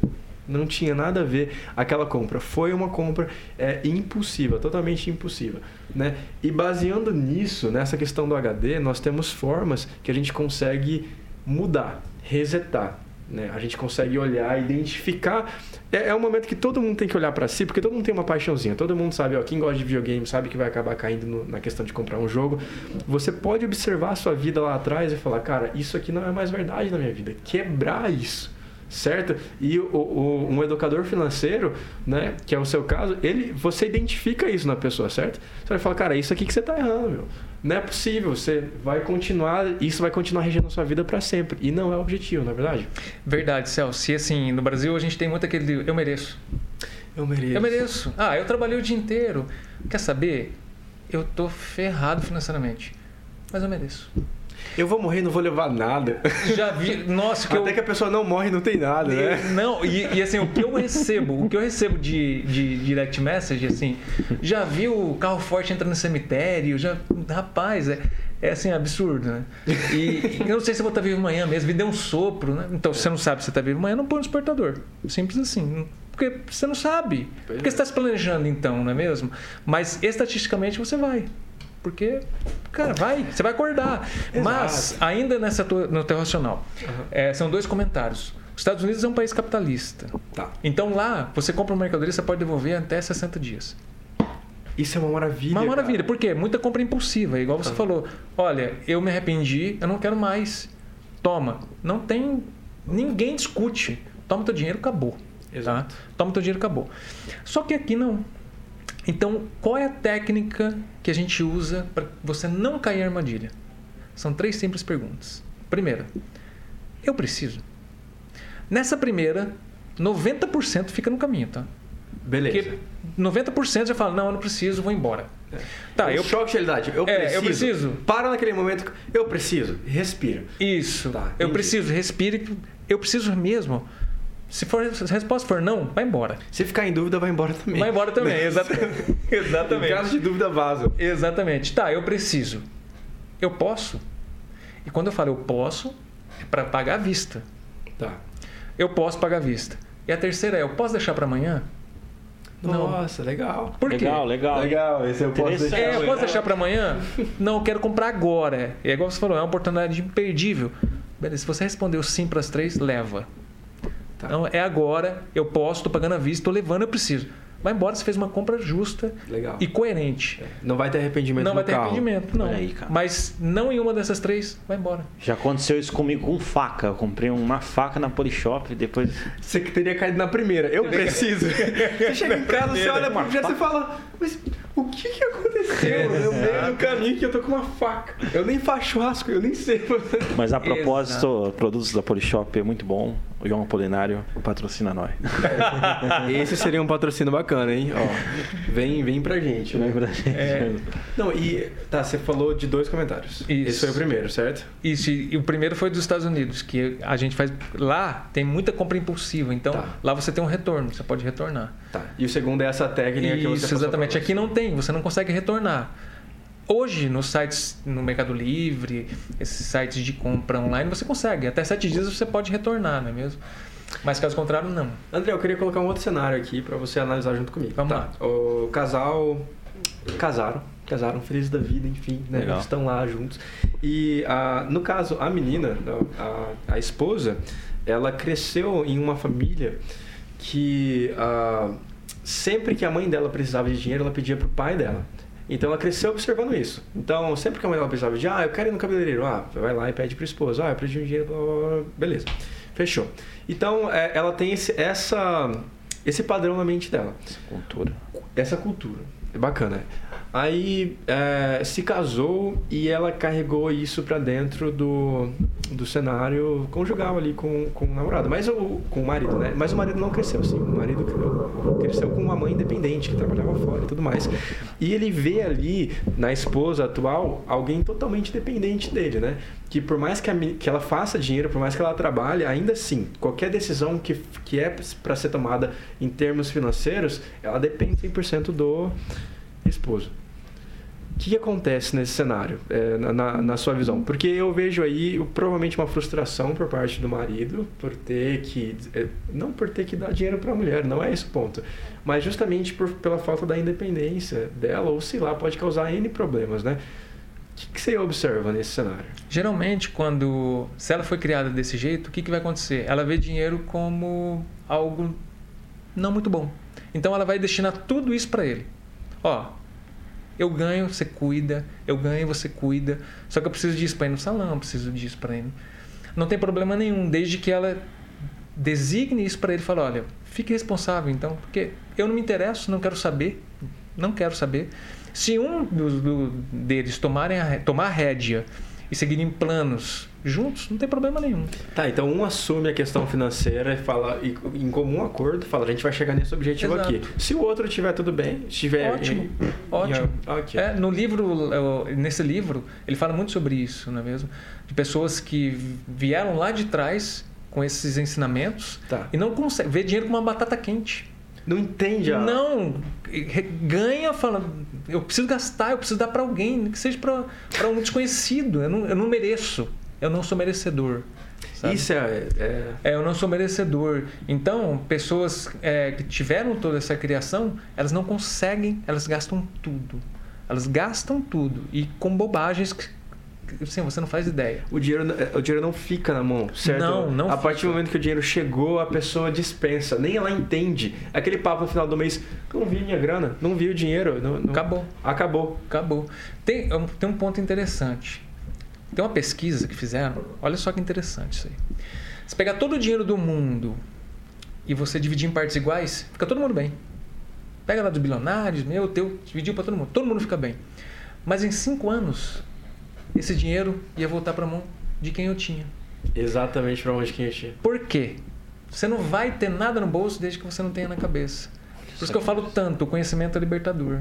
Não tinha nada a ver aquela compra. Foi uma compra é, impulsiva, totalmente impulsiva. Né? E baseando nisso, nessa questão do HD, nós temos formas que a gente consegue mudar, resetar. Né? A gente consegue olhar, identificar. É, é um momento que todo mundo tem que olhar para si, porque todo mundo tem uma paixãozinha. Todo mundo sabe, ó, quem gosta de videogame sabe que vai acabar caindo no- na questão de comprar um jogo. Você pode observar a sua vida lá atrás e falar, cara, isso aqui não é mais verdade na minha vida. Quebrar isso certo? E o, o- um educador financeiro, né, que é o seu caso, ele, você identifica isso na pessoa, certo? Você vai falar, cara, isso aqui que você tá errando, meu. Não é possível, você vai continuar, isso vai continuar regendo a sua vida para sempre. E não é o objetivo, na é verdade? Verdade, Celso. E assim, no Brasil a gente tem muito aquele eu mereço. Eu mereço. Eu mereço. Ah, eu trabalhei o dia inteiro. Quer saber? Eu tô ferrado financeiramente. Mas eu mereço. Eu vou morrer e não vou levar nada. Já vi. Nossa, que eu. Até que a pessoa não morre e não tem nada, né? Não, e, e, assim, o que eu recebo, o que eu recebo de, de direct message, assim, já vi o carro forte entrando no cemitério, já. Rapaz, é, é assim, absurdo, né? E eu não sei se eu vou estar vivo amanhã mesmo, me deu um sopro, né? Então, se você não sabe se você está vivo amanhã, não põe no despertador. Simples assim. Porque você não sabe. Porque é. você está se planejando, então, não é mesmo? Mas estatisticamente você vai. Porque, cara, vai, você vai acordar. Mas, ainda nessa tua, no teu racional, é, são dois comentários. Os Estados Unidos é um país capitalista. Tá. Então lá, você compra uma mercadoria, você pode devolver até 60 dias. Isso é uma maravilha. Uma maravilha. cara. Por quê? Muita compra impulsiva. Igual você falou. Olha, eu me arrependi, eu não quero mais. Toma. Não tem. Ninguém discute. Toma teu dinheiro, acabou. Exato. Tá? Toma teu dinheiro, acabou. Só que aqui não. Então, qual é a técnica que a gente usa para você não cair em armadilha? São três simples perguntas. Primeira, eu preciso? Nessa primeira, 90% fica no caminho, tá? Beleza. Porque 90% já fala, não, eu não preciso, vou embora. Tá, Um eu... choque de realidade. Eu É, preciso. eu preciso. Para naquele momento. Eu preciso. Respira. Isso. Tá, eu preciso, respire. Eu preciso mesmo. Se, for, se a resposta for não, vai embora. Se ficar em dúvida, vai embora também. Vai embora também, exatamente. Em exatamente. caso de dúvida, vaza. Exatamente. Tá, eu preciso. Eu posso? E quando eu falo eu posso, é para pagar à vista. Tá. Eu posso pagar à vista. E a terceira é, eu posso deixar para amanhã? Não. Nossa, legal. Por quê? Legal, legal. Legal, esse eu posso deixar. É, eu posso deixar para amanhã? Não, eu quero comprar agora. É igual você falou, é uma oportunidade imperdível. Beleza, se você respondeu sim para as três, leva. Tá. Então, é agora, eu posso, estou pagando à vista, estou levando, eu preciso. Vai embora, você fez uma compra justa Legal. e coerente. Não vai ter arrependimento Não no vai ter carro. arrependimento, não. Aí, cara. Mas não em uma dessas três, vai embora. Já aconteceu isso comigo com faca. Eu comprei uma faca na Polishop e depois. Você que teria caído na primeira. Eu preciso. você chega em casa, você olha pro objeto e fala, mas o que que aconteceu no meio do caminho que eu tô com uma faca? Eu nem faço churrasco, eu nem sei. Mas a propósito, produtos da Polishop é muito bom. O João Apolinário patrocina nós. Esse seria um patrocínio bacana, hein? Ó, vem, vem pra gente. né? Lembra, gente? É. Não, e tá, você falou de dois comentários. Isso. Esse foi o primeiro, certo? Isso, e o primeiro foi dos Estados Unidos, que a gente faz. Lá tem muita compra impulsiva, então Tá. lá você tem um retorno, você pode retornar. Tá. E o segundo é essa técnica que você Isso, exatamente. pra. Aqui não tem, você não consegue retornar. Hoje, nos sites, no Mercado Livre, esses sites de compra online, você consegue. Até sete dias você pode retornar, não é mesmo? Mas caso contrário, não. André, eu queria colocar um outro cenário aqui pra você analisar junto comigo. Vamos tá. O casal casaram, casaram felizes da vida, enfim, né? Legal. Eles estão lá juntos. E ah, no caso, a menina, a, a esposa, ela cresceu em uma família que ah, sempre que a mãe dela precisava de dinheiro, ela pedia pro pai dela. Então ela cresceu observando isso. Então, sempre que a mãe dela precisava de, ah, eu quero ir no cabeleireiro, ah, vai lá e pede pro esposo, ah, eu preciso de um dinheiro, blá, blá, blá. beleza. Fechou. Então, é, ela tem esse, essa, esse padrão na mente dela Cultura. essa cultura. É bacana. Aí é, se casou e ela carregou isso pra dentro do, do cenário conjugal ali com, com o namorado, mas o, com o marido, né? Mas o marido não cresceu assim. O marido cresceu com uma mãe independente que trabalhava fora e tudo mais. E ele vê ali na esposa atual alguém totalmente dependente dele, né? Que por mais que, a, que ela faça dinheiro, por mais que ela trabalhe, ainda assim, qualquer decisão que, que é para ser tomada em termos financeiros, ela depende 100% do esposo. Que, que acontece nesse cenário, é, na, na, sua visão? Porque eu vejo aí provavelmente uma frustração por parte do marido por ter que. É, não por ter que dar dinheiro para a mulher, não é esse o ponto. Mas justamente por, pela falta da independência dela, ou sei lá, pode causar N problemas, né? O que, que você observa nesse cenário? Geralmente, quando. Se ela foi criada desse jeito, o que, que vai acontecer? Ela vê dinheiro como algo não muito bom. Então ela vai destinar tudo isso para ele. Ó, eu ganho, você cuida. Eu ganho, você cuida. Só que eu preciso disso para ir no salão, preciso disso para ir. Não tem problema nenhum, desde que ela designe isso para ele fale: olha, fique responsável então, porque eu não me interesso, não quero saber. Não quero saber. Se um dos, do, deles tomarem a, tomar a rédea e seguirem planos juntos, não tem problema nenhum. Tá, então um assume a questão financeira e fala, e, em comum acordo, fala, a gente vai chegar nesse objetivo Exato. aqui. Se o outro tiver tudo bem, estiver ótimo, em, ótimo. Em, okay. é, no livro, nesse livro, ele fala muito sobre isso, não é mesmo? De pessoas que vieram lá de trás com esses ensinamentos tá. e não conseguem ver dinheiro com uma batata quente. Não entende a... Não, ganha falando, eu preciso gastar, eu preciso dar para alguém, que seja para um desconhecido, eu não, eu não mereço eu não sou merecedor. Sabe? Isso é, é... é, Eu não sou merecedor. Então, pessoas é, que tiveram toda essa criação, elas não conseguem, elas gastam tudo. Elas gastam tudo. E com bobagens que Sim, você não faz ideia. O dinheiro, é, o dinheiro não fica na mão, certo? Não, não A fica. partir do momento que o dinheiro chegou, a pessoa dispensa. Nem ela entende. Aquele papo no final do mês, não vi minha grana, não vi o dinheiro. Não, não... Acabou. Acabou. Acabou. Tem, tem um ponto interessante. Tem uma pesquisa que fizeram, olha só que interessante isso aí. Se pegar todo o dinheiro do mundo e você dividir em partes iguais, fica todo mundo bem. Pega lá dos bilionários, meu, teu, dividiu para todo mundo. Todo mundo fica bem. Mas em cinco anos, esse dinheiro ia voltar para a mão de quem eu tinha. Exatamente para onde quem eu tinha. Por quê? Você não vai ter nada no bolso desde que você não tenha na cabeça. Por isso que eu falo tanto, o conhecimento é libertador.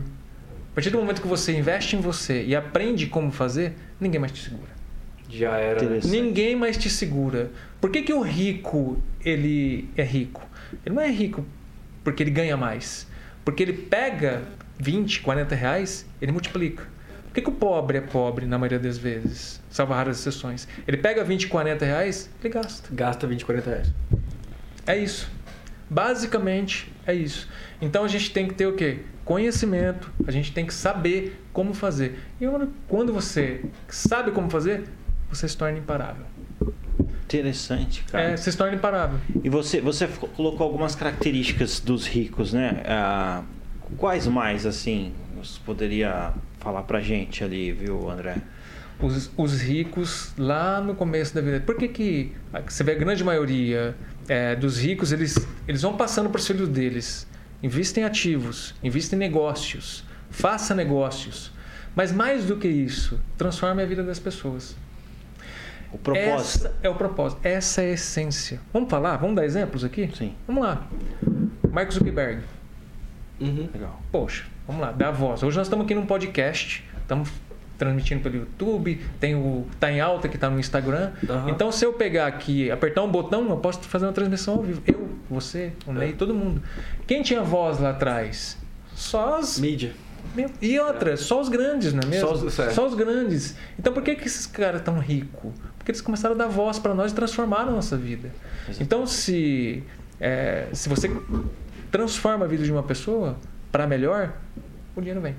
A partir do momento que você investe em você e aprende como fazer, ninguém mais te segura. Já era. Ninguém mais te segura. Por que, que o rico ele é rico? Ele não é rico porque ele ganha mais. Porque ele pega 20, 40 reais, ele multiplica. Por que, que o pobre é pobre na maioria das vezes? Salvo raras exceções. Ele pega 20, 40 reais, ele gasta. Gasta 20, 40 reais. É isso. Basicamente é isso. Então a gente tem que ter o quê? Conhecimento, a gente tem que saber como fazer. E quando você sabe como fazer, você se torna imparável. Interessante, cara. É, você se torna imparável. E você, você colocou algumas características dos ricos, né? Ah, quais mais, assim, você poderia falar pra gente ali, viu, André? Os, os ricos lá no começo da vida. Por que que você vê a grande maioria é, dos ricos, eles, eles vão passando para os filhos deles. Investem em ativos, investem em negócios, faça negócios. Mas mais do que isso, transforme a vida das pessoas. O propósito. Essa é o propósito. Essa é a essência. Vamos falar? Vamos dar exemplos aqui? Sim. Vamos lá. Marcos Zuckerberg. Uhum. Legal. Poxa, vamos lá, dá voz. Hoje nós estamos aqui num podcast, estamos transmitindo pelo YouTube, tem o Tá em Alta que está no Instagram. Uhum. Então, se eu pegar aqui, apertar um botão, eu posso fazer uma transmissão ao vivo. Eu, você, o Ney, é. todo mundo. Quem tinha voz lá atrás? Só as. Mídia. E outra, é. só os grandes, não é mesmo? Só os, só os grandes. Então, por que, que esses caras tão ricos? porque eles começaram a dar voz para nós e transformaram a nossa vida. Exatamente. Então, se, é, se você transforma a vida de uma pessoa para melhor, o dinheiro vem.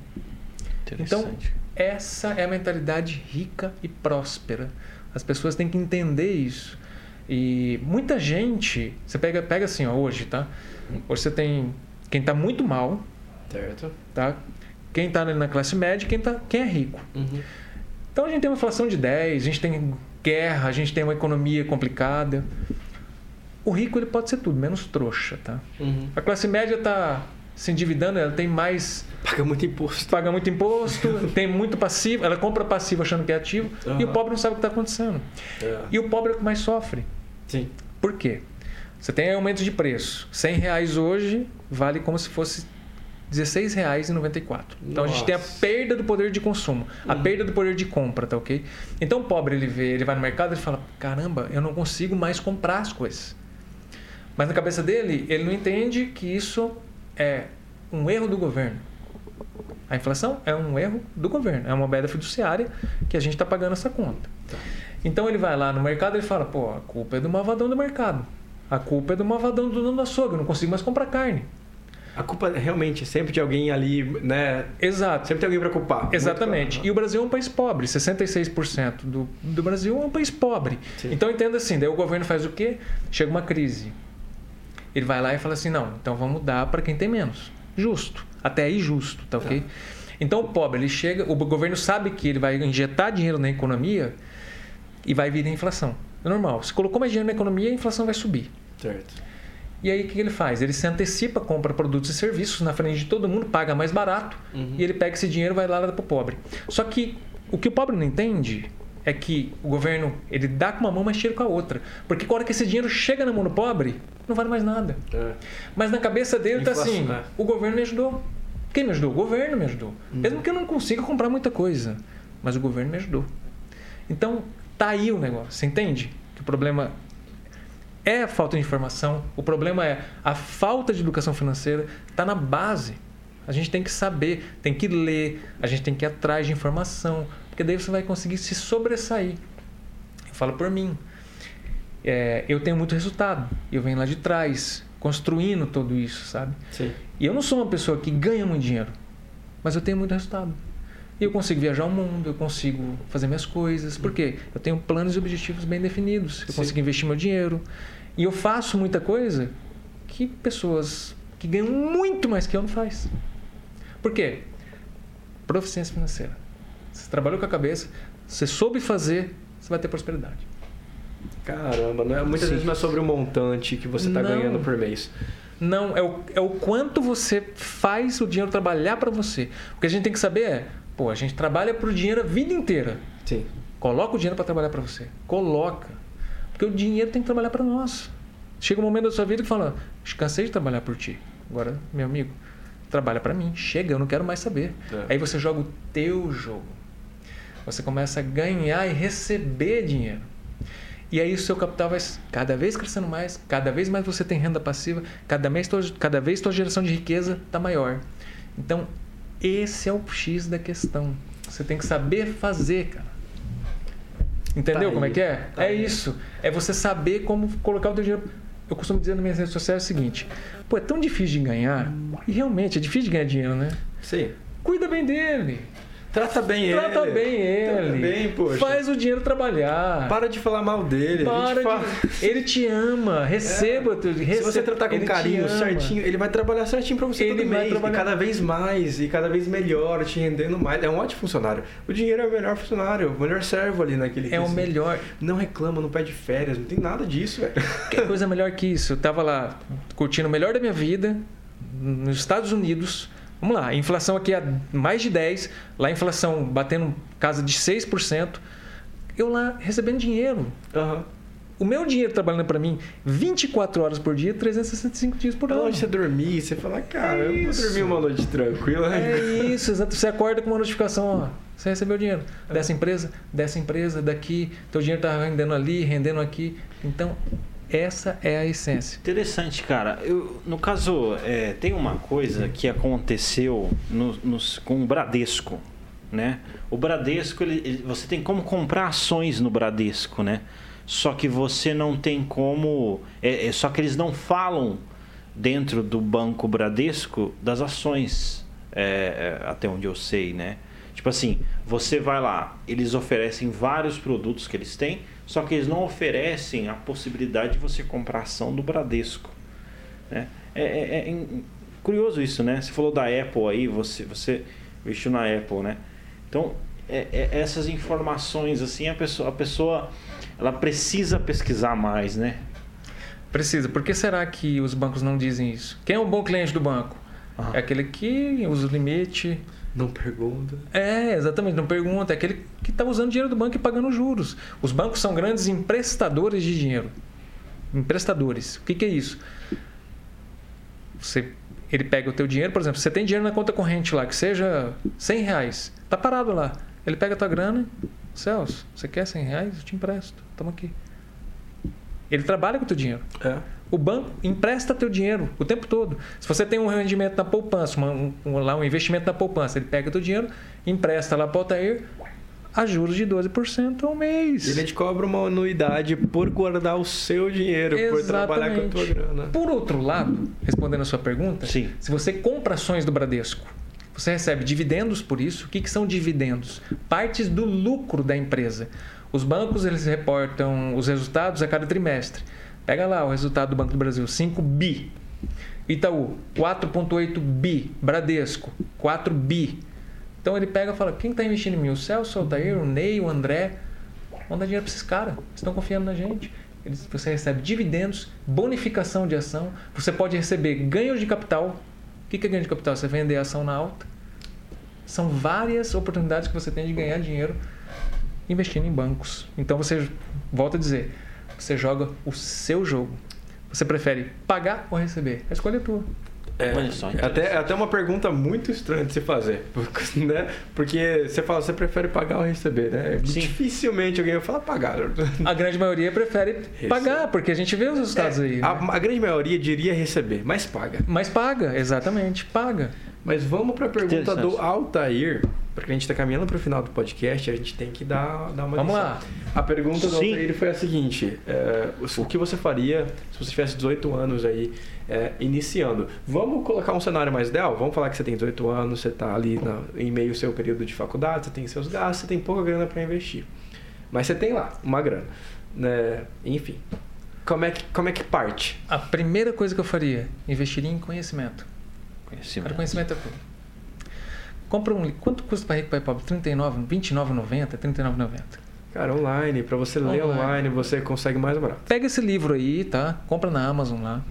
Então, essa é a mentalidade rica e próspera. As pessoas têm que entender isso. E muita gente, você pega, pega assim, ó, hoje, tá? Hoje você tem quem está muito mal, certo. tá? Quem está na classe média, quem tá, quem é rico. Uhum. Então a gente tem uma inflação de 10, a gente tem guerra, a gente tem uma economia complicada. O rico ele pode ser tudo, menos trouxa, tá? Uhum. A classe média está se endividando, ela tem mais. Paga muito imposto. Paga muito imposto, tem muito passivo, ela compra passivo achando que é ativo, Uhum. e o pobre não sabe o que está acontecendo. É. E o pobre é o que mais sofre. Sim. Por quê? Você tem aumento de preço. 100 reais hoje vale como se fosse R$ 16,94. Então a gente tem a perda do poder de consumo, a perda do poder de compra, tá ok? Então o pobre ele vê, ele vai no mercado e fala: caramba, eu não consigo mais comprar as coisas. Mas na cabeça dele, ele não entende que isso é um erro do governo. A inflação é um erro do governo, é uma moeda fiduciária que a gente está pagando essa conta. Então ele vai lá no mercado e fala: pô, a culpa é do malvadão do mercado. A culpa é do malvadão do dono do açougue, eu não consigo mais comprar carne. A culpa é realmente sempre de alguém ali, né? Exato. Sempre tem alguém pra culpar. Exatamente. claro. E o Brasil é um país pobre. 66% do, do Brasil é um país pobre. Sim. Então entenda assim, daí o governo faz o quê? Chega uma crise. Ele vai lá e fala assim, não, então vamos dar para quem tem menos. Justo. Até aí justo, tá ok? Então o pobre, ele chega, o governo sabe que ele vai injetar dinheiro na economia e vai vir a inflação. É normal. Se colocou mais dinheiro na economia, a inflação vai subir. Certo. E aí o que que ele faz? Ele se antecipa, compra produtos e serviços na frente de todo mundo, paga mais barato Uhum. e ele pega esse dinheiro e vai lá para o pobre. Só que o que o pobre não entende é que o governo ele dá com uma mão, mas tira com a outra. Porque a hora que esse dinheiro chega na mão do pobre, não vale mais nada. É. Mas na cabeça dele tá Inflação, assim: né? o governo me ajudou. Quem me ajudou? O governo me ajudou. Mesmo que eu não consiga comprar muita coisa, mas o governo me ajudou. Então, tá aí o negócio, você entende? Que o problema é a falta de informação, o problema é a falta de educação financeira, está na base. A gente tem que saber, tem que ler, a gente tem que ir atrás de informação, porque daí você vai conseguir se sobressair. Eu falo por mim. É, eu tenho muito resultado, eu venho lá de trás, construindo tudo isso, sabe? Sim. E eu não sou uma pessoa que ganha muito dinheiro, mas eu tenho muito resultado. E eu consigo viajar o mundo, eu consigo fazer minhas coisas. Por quê? Eu tenho planos e objetivos bem definidos. Eu Sim. consigo investir meu dinheiro. E eu faço muita coisa que pessoas que ganham muito mais que eu não faz. Por quê? Proficiência financeira. Trabalhou com a cabeça, você soube fazer, você vai ter prosperidade. Caramba, não é, muitas Sim. vezes não é sobre o montante que você tá Não. ganhando por mês. Não, é o, é o quanto você faz o dinheiro trabalhar para você. O que a gente tem que saber é, pô, a gente trabalha pro dinheiro a vida inteira. Sim. Coloca o dinheiro para trabalhar para você. Coloca. Porque o dinheiro tem que trabalhar para nós. Chega um momento da sua vida que fala, cansei de trabalhar por ti. Agora, meu amigo, trabalha para mim. Chega, eu não quero mais saber. É. Aí você joga o teu jogo. Você começa a ganhar e receber dinheiro. E aí o seu capital vai cada vez crescendo mais, cada vez mais você tem renda passiva, cada, mês cada vez tua geração de riqueza está maior. Então, esse é o X da questão. Você tem que saber fazer, cara. Entendeu Tá como é aí, que é? tá é aí. isso. É você saber como colocar o teu dinheiro. Eu costumo dizer nas minhas redes sociais o seguinte: pô, é tão difícil de ganhar, e realmente é difícil de ganhar dinheiro, né? Sim. Cuida bem dele. Trata bem ele. Trata bem ele. Trata bem, poxa. Faz o dinheiro trabalhar. Para de falar mal dele. Para fala... de... Ele te ama. Receba. teu- Se receba- você tratar com ele carinho, certinho, ele vai trabalhar certinho pra você Ele todo vai mês. trabalhar- E cada vez mais, e cada vez melhor, te rendendo mais. É um ótimo funcionário. O dinheiro é o melhor funcionário, o melhor servo ali naquele É o melhor. Não reclama, não pede férias, não tem nada disso, velho. Que coisa melhor que isso? Eu tava lá curtindo o melhor da minha vida nos Estados Unidos. Vamos lá, a inflação aqui é mais de 10, lá a inflação batendo casa de 6%. Eu lá recebendo dinheiro. Aham. O meu dinheiro trabalhando para mim 24 horas por dia, 365 dias por Pra ano. você dormir, você fala, cara, É eu vou dormir uma noite tranquila. É isso, exato. Você acorda com uma notificação, ó. Você recebeu dinheiro dessa empresa, dessa empresa, daqui, teu dinheiro tá rendendo ali, rendendo aqui. Então, essa é a essência. Interessante, cara. Eu, no caso, é, tem uma coisa que aconteceu no- nos- com o Bradesco, né? O Bradesco, ele- ele- você tem como comprar ações no Bradesco, né? Só que você não tem como... É, é só que eles não falam dentro do Banco Bradesco das ações, é, é, até onde eu sei, né? Tipo assim, você vai lá, eles oferecem vários produtos que eles têm, só que eles não oferecem a possibilidade de você comprar ação do Bradesco. Né? É, é- é curioso isso, né? Você falou da Apple aí, você, você investiu na Apple, né? Então, é- é- essas informações, assim, a pessoa, a pessoa ela precisa pesquisar mais, né? Precisa. Por que será que os bancos não dizem isso? Quem é um bom cliente do banco? Aham. É aquele que usa o limite. Não pergunta. É, exatamente, não pergunta. É aquele que está usando dinheiro do banco e pagando juros. Os bancos são grandes emprestadores de dinheiro. Emprestadores. O que, que é isso? Você, ele pega o teu dinheiro, por exemplo, você tem dinheiro na conta corrente lá, que seja 100 reais. Tá parado lá. Ele pega a tua grana. Celso, você quer 100 reais? Eu te empresto. Toma aqui. Ele trabalha com o teu dinheiro. É. O banco empresta teu dinheiro o tempo todo. Se você tem um rendimento na poupança, uma- um, um- lá um investimento na poupança, ele pega teu dinheiro, empresta lá para o Altair a juros de 12% ao mês. Ele te cobra uma anuidade por guardar o seu dinheiro, por trabalhar com a tua grana. Por outro lado, respondendo a sua pergunta, Sim. se você compra ações do Bradesco, você recebe dividendos por isso. O que, que são dividendos? Partes do lucro da empresa. Os bancos eles reportam os resultados a cada trimestre. Pega lá o resultado do Banco do Brasil, 5 bi. Itaú, 4,8 bi. Bradesco, 4 bi. Então ele pega e fala: quem está investindo em mim? O Celso, o Altair, o Ney, o André. Dar dinheiro para esses caras. Estão confiando na gente. Eles- Você recebe dividendos, bonificação de ação. Você pode receber ganho de capital. O que que é ganho de capital? Você vender a ação na alta. São várias oportunidades que você tem de ganhar dinheiro investindo em bancos. Então você, volta a dizer, você joga o seu jogo. Você prefere pagar ou receber? A escolha é tua. É, Olha só, é até, é até uma pergunta muito estranha de se fazer. Né? Porque você fala, você prefere pagar ou receber, né? Sim. Dificilmente alguém vai falar pagar. A grande maioria prefere pagar, porque a gente vê os resultados aí. É, a, né? a grande maioria diria receber, mas paga. Mas paga, exatamente, paga. Mas vamos para a pergunta do Altair, porque a gente está caminhando para o final do podcast, a gente tem que dar, dar uma Vamos lição. lá. A pergunta do. Altair foi a seguinte: é, o que você faria se você tivesse 18 anos aí é, iniciando? Vamos colocar um cenário mais ideal? Vamos falar que você tem 18 anos, você está ali na- em meio ao seu período de faculdade, você tem seus gastos, você tem pouca grana para investir. Mas você tem lá uma grana. Né? Enfim. Como é, que, como é que parte? A primeira coisa que eu faria, investiria em conhecimento. Cara, Conhecimento. conhecimento é tudo. Compra um livro. Quanto custa para rico para pobre? 39, 29,90, 39,90. Cara, online, para você ler Online. online, você consegue mais barato. Pega esse livro aí, tá? Compra na Amazon lá.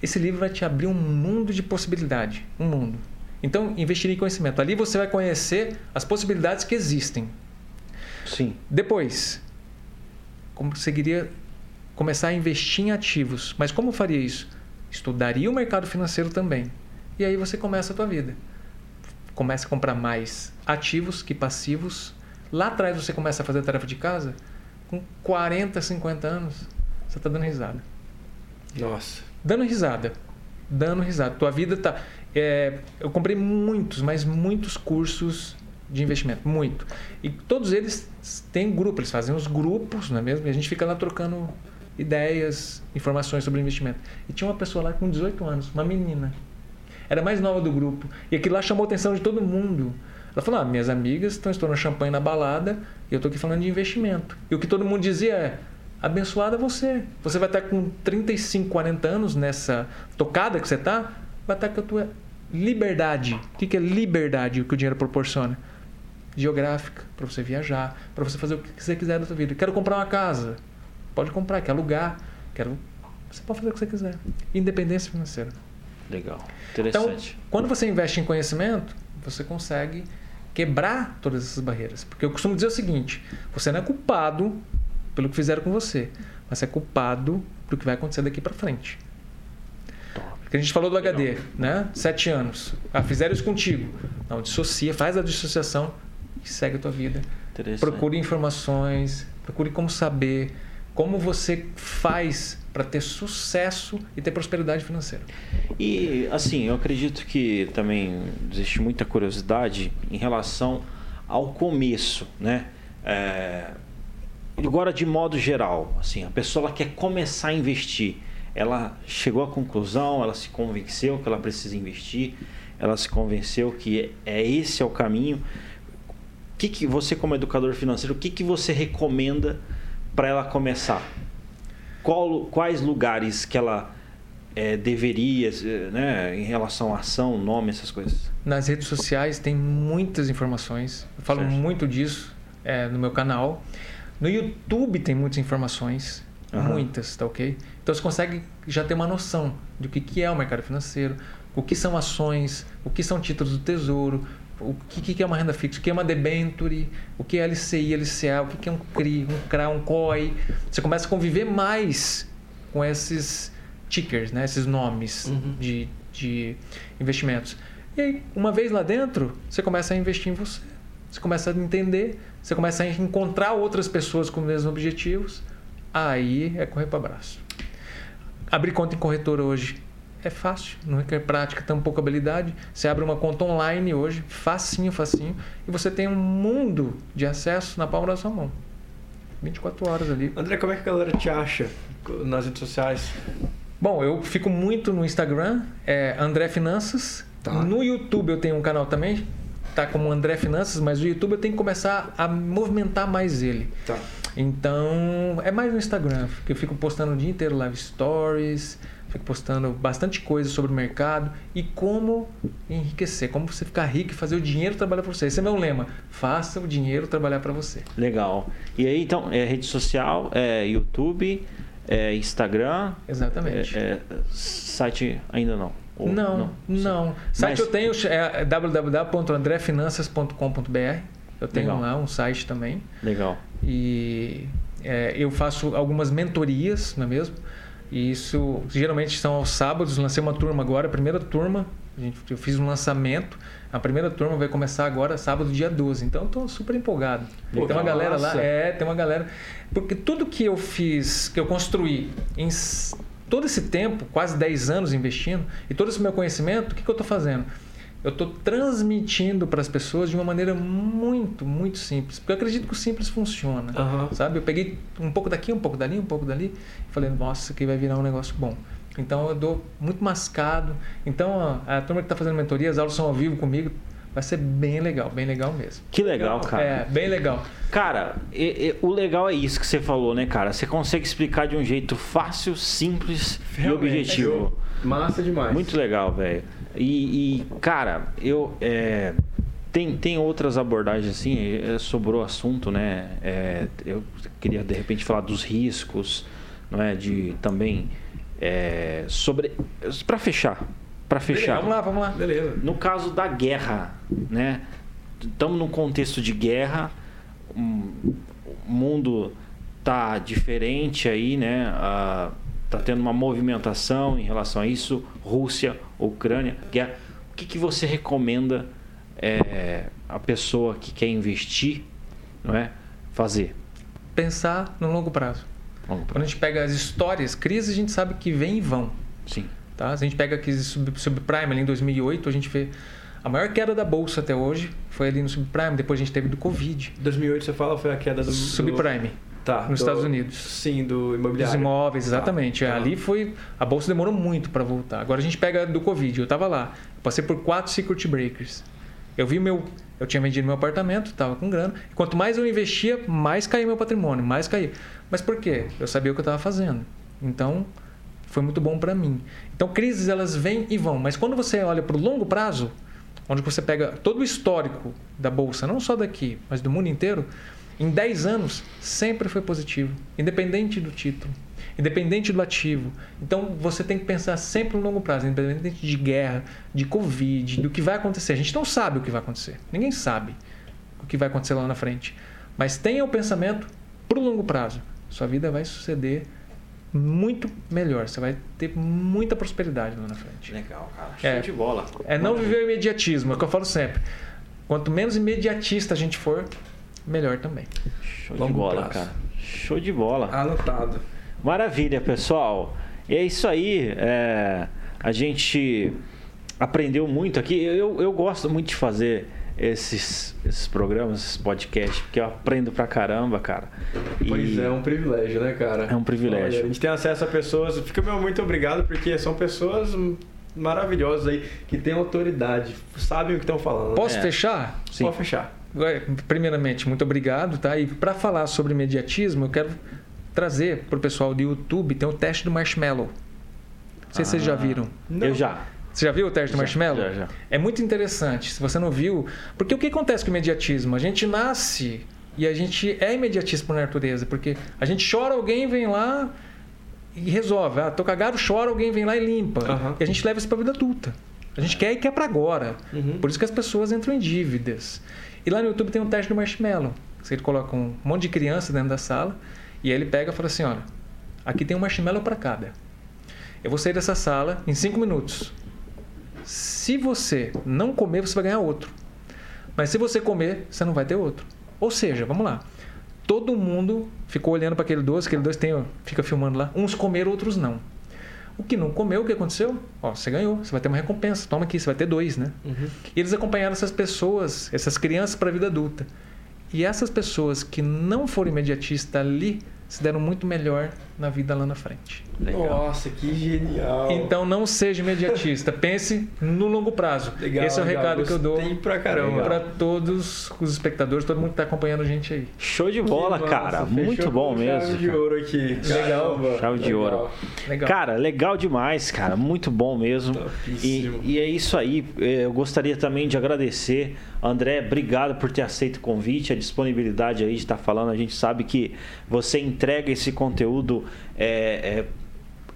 Esse livro vai te abrir um mundo de possibilidade, um mundo. Então, investir em conhecimento. Ali você vai conhecer as possibilidades que existem. Sim. Depois, conseguiria começar a investir em ativos. Mas como faria isso? Estudaria o mercado financeiro também. E aí você começa a tua vida. Começa a comprar mais ativos que passivos. Lá atrás você começa a fazer a tarefa de casa. Com 40, 50 anos, você está dando risada. Nossa. Dando risada. Dando risada. Tua vida tá. é, eu comprei muitos, mas muitos cursos de investimento. Muito. E todos eles têm grupo, eles fazem os grupos, não é mesmo? E a gente fica lá trocando ideias, informações sobre investimento. E tinha uma pessoa lá com 18 anos, uma menina. Era mais nova do grupo. E aquilo lá chamou a atenção de todo mundo. Ela falou: ah, minhas amigas estão estourando champanhe na balada e eu estou aqui falando de investimento. E o que todo mundo dizia é: abençoada você. Você vai estar com 35, 40 anos nessa tocada que você está, vai estar com a tua liberdade. O que que é liberdade? O que o dinheiro proporciona? Geográfica, para você viajar, para você fazer o que você quiser da sua vida. Quero comprar uma casa. Pode comprar, quer alugar, quero. Você pode fazer o que você quiser. Independência financeira. Legal. Então, Interessante. quando você investe em conhecimento, você consegue quebrar todas essas barreiras. Porque eu costumo dizer o seguinte: você não é culpado pelo que fizeram com você, mas é culpado pelo que vai acontecer daqui para frente. Porque a gente falou do HD, né? Sete anos. Ah, fizeram isso contigo. Não, dissocia, faz a dissociação e segue a tua vida. Interessante. Procure informações, procure como saber, como você faz para ter sucesso e ter prosperidade financeira. E assim, eu acredito que também existe muita curiosidade em relação ao começo, né? É, agora de modo geral, assim, a pessoa quer começar a investir, ela chegou à conclusão, ela se convenceu que ela precisa investir, ela se convenceu que é esse é o caminho. O que, que você como educador financeiro, o que, que você recomenda para ela começar? Qual- quais lugares que ela é, deveria, eh, né, em relação à ação, nome, essas coisas? Nas redes sociais tem muitas informações. Eu falo Certo. muito disso é, no meu canal. No YouTube tem muitas informações. Aham. Muitas, tá ok? Então você consegue já ter uma noção do que, que é o mercado financeiro, o que são ações, o que são títulos do tesouro, o que, que é uma renda fixa, o que é uma debenture, o que é LCI, LCA, o que é um CRI, um CRA, um COI. Você começa a conviver mais com esses tickers, né? esses nomes Uhum. de, de investimentos. E aí, uma vez lá dentro, você começa a investir em você. Você começa a entender, você começa a encontrar outras pessoas com os mesmos objetivos. Aí é correr para abraço. Abrir conta em corretora hoje é fácil, não requer prática, tem um pouco habilidade. Você abre uma conta online hoje, facinho, facinho, e você tem um mundo de acesso na palma da sua mão. 24 horas ali. André, como é que a galera te acha nas redes sociais? Bom, eu fico muito no Instagram, é André Finanças. Tá. No YouTube eu tenho um canal também, tá como André Finanças, mas o YouTube eu tenho que começar a movimentar mais ele. Tá. Então, é mais no Instagram, que eu fico postando o dia inteiro live stories, fico postando bastante coisa sobre o mercado e como enriquecer, como você ficar rico e fazer o dinheiro trabalhar para você. Esse é meu lema: faça o dinheiro trabalhar para você. Legal. E aí, então, é rede social, é YouTube, é Instagram, Exatamente. é, é site ainda não. Ou- não, não, Site Mas- eu tenho é www.andrefinanças.com.br. Eu tenho Legal. lá um site também. Legal. E é, eu faço algumas mentorias, não é mesmo? E isso geralmente são aos sábados. Lancei uma turma agora, a primeira turma. a gente- Eu fiz um lançamento. A primeira turma vai começar agora, sábado, dia 12. Então, estou super empolgado. Pô, tem uma galera lá. massa. É, tem uma galera. Porque tudo que eu fiz, que eu construí em todo esse tempo, quase 10 anos investindo, e todo esse meu conhecimento, o que, que eu estou fazendo? Eu estou transmitindo para as pessoas de uma maneira muito, muito simples. Porque eu acredito que o simples funciona. Aham. Sabe? Eu peguei um pouco daqui, um pouco dali, um pouco dali, e falei, nossa, isso aqui vai virar um negócio bom. Então eu dou muito mascado. Então a, a turma que está fazendo mentoria, as aulas são ao vivo comigo, vai ser bem legal, bem legal mesmo. Que legal, cara. É, bem legal. Cara, e- e- o legal é isso que você falou, né, cara? Você consegue explicar de um jeito fácil, simples e Realmente. objetivo. Massa demais. Muito legal, velho. E, e, cara, eu. é, tem, tem outras abordagens assim, é, sobrou assunto, né? É, eu queria de repente falar dos riscos, não é? De também. É, sobre. Para fechar. Para fechar. Vamos lá, vamos lá. Beleza. No caso da guerra, né? Estamos num contexto de guerra, um- o mundo tá diferente aí, né? Ah, tá tendo uma movimentação em relação a isso. Rússia, Ucrânia, guerra. O que, que você recomenda é, a pessoa que quer investir, não é, fazer? Pensar no longo prazo. Vamos Quando a gente pega as histórias, crises a gente sabe que vem e vão. Sim. Tá? Se a gente pega a crise sub- subprime ali em 2008, a gente vê a maior queda da bolsa até hoje foi ali no subprime. Depois a gente teve do Covid. 2008 você fala foi a queda do... Subprime. do- Tá. nos do- Estados Unidos. Sim, do Dos imobiliário. imóveis, exatamente. Tá, tá. Ali foi. A bolsa demorou muito para voltar. Agora a gente pega do Covid. Eu estava lá. Passei por quatro circuit breakers. Eu vi meu. Eu tinha vendido meu apartamento, estava com grana. Quanto mais eu investia, mais caía meu patrimônio, mais caía. Mas por quê? Eu sabia o que eu estava fazendo. Então, foi muito bom para mim. Então, crises elas vêm e vão. Mas quando você olha para o longo prazo, onde você pega todo o histórico da bolsa, não só daqui, mas do mundo inteiro, em 10 anos sempre foi positivo, independente do título, independente do ativo. Então você tem que pensar sempre no longo prazo, independente de guerra, de Covid, do que vai acontecer. A gente não sabe o que vai acontecer, ninguém sabe o que vai acontecer lá na frente. Mas tenha o pensamento para o longo prazo. Sua vida vai suceder muito melhor, você vai ter muita prosperidade lá na frente. Legal, cara. É. Show de bola. É não viver o imediatismo, é o que eu falo sempre. Quanto menos imediatista a gente for, melhor também. Show de Longo bola, prazo. cara. Show de bola. Anotado. Maravilha, pessoal. E é isso aí. é, a gente aprendeu muito aqui. Eu, eu gosto muito de fazer esses, esses programas, esses podcasts, porque eu aprendo pra caramba, cara. E- Pois é, é um privilégio, né, cara? É um privilégio. Olha, a gente tem acesso a pessoas. Fica meu muito obrigado, porque são pessoas maravilhosas aí, que têm autoridade, sabem o que estão falando. Posso É. fechar? Sim. Pode fechar. Primeiramente, muito obrigado, tá? E para falar sobre imediatismo, eu quero trazer para o pessoal do YouTube, tem o teste do marshmallow. Não sei se vocês já Ah, viram. Eu já. Você já viu o teste do Já, marshmallow? já, já. É muito interessante. Se você não viu, porque o que acontece com o imediatismo? A gente nasce e a gente é imediatista por natureza, porque a gente chora, alguém vem lá e resolve. Ah, tô cagado, chora, alguém vem lá e limpa. Aham. E a gente leva isso para a vida adulta. A gente quer e quer para agora. Uhum. Por isso que as pessoas entram em dívidas. E lá no YouTube tem um teste do marshmallow. Você coloca um monte de criança dentro da sala e aí ele pega e fala assim: olha, aqui tem um marshmallow para cada. Eu vou sair dessa sala em cinco minutos. Se você não comer, você vai ganhar outro. Mas se você comer, você não vai ter outro. Ou seja, vamos lá. Todo mundo ficou olhando para aquele doce, aquele doce tem, ó, fica filmando lá. Uns comeram, outros não. O que não comeu, o que aconteceu? Ó, você ganhou, você vai ter uma recompensa. Toma aqui, você vai ter dois, né? Uhum. E eles acompanharam essas pessoas, essas crianças para a vida adulta. E essas pessoas que não foram imediatistas ali se deram muito melhor na vida lá na frente. Nossa, que genial. Então não seja imediatista, pense no longo prazo. Legal, Esse é o legal. recado que eu dou pra caramba. para todos os espectadores, todo mundo que está acompanhando a gente aí. Show de bola, Nossa, cara. fechou Muito bom mesmo. Chave de ouro aqui. Legal. Caramba. Chave de Legal. ouro. Legal. Cara, legal demais, cara. Muito bom mesmo. E, e é isso aí. Eh, Eu gostaria também de agradecer. André, obrigado por ter aceito o convite, a disponibilidade aí de estar falando. A gente sabe que você entrega esse conteúdo. É, é,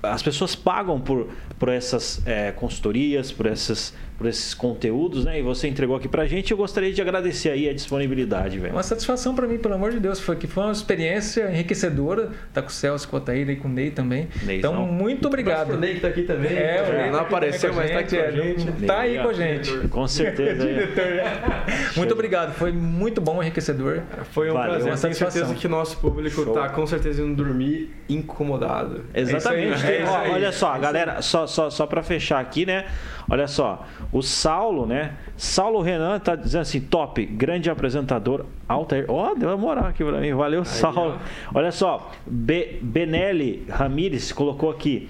as pessoas pagam por, por essas é, consultorias, por, essas, por esses conteúdos, né? E você entregou aqui pra gente. Eu gostaria de agradecer aí a disponibilidade, É velho. uma satisfação para mim, pelo amor de Deus. Foi que foi uma experiência enriquecedora. Tá com o Celso, com o Otaíra e com o Ney também. Neizão. Então, muito obrigado. O Ney que tá aqui também. É, o Ney não tá apareceu, mas tá aqui com a gente. é, Tá aí com a gente. Com certeza. aí. Muito obrigado. Foi muito bom, enriquecedor. Foi um Valeu. prazer. Uma Tenho satisfação. certeza que o nosso público Show. tá com certeza indo dormir incomodado. Exatamente. É aí, é Ó, isso aí. olha só, galera, só, só, só para fechar aqui, né? Olha só, o Saulo, né? Saulo Renan tá dizendo assim: top, grande apresentador, Altair. Ó, deu uma moral aqui pra mim, valeu, Saulo. Olha só, Be Benelli Ramires colocou aqui.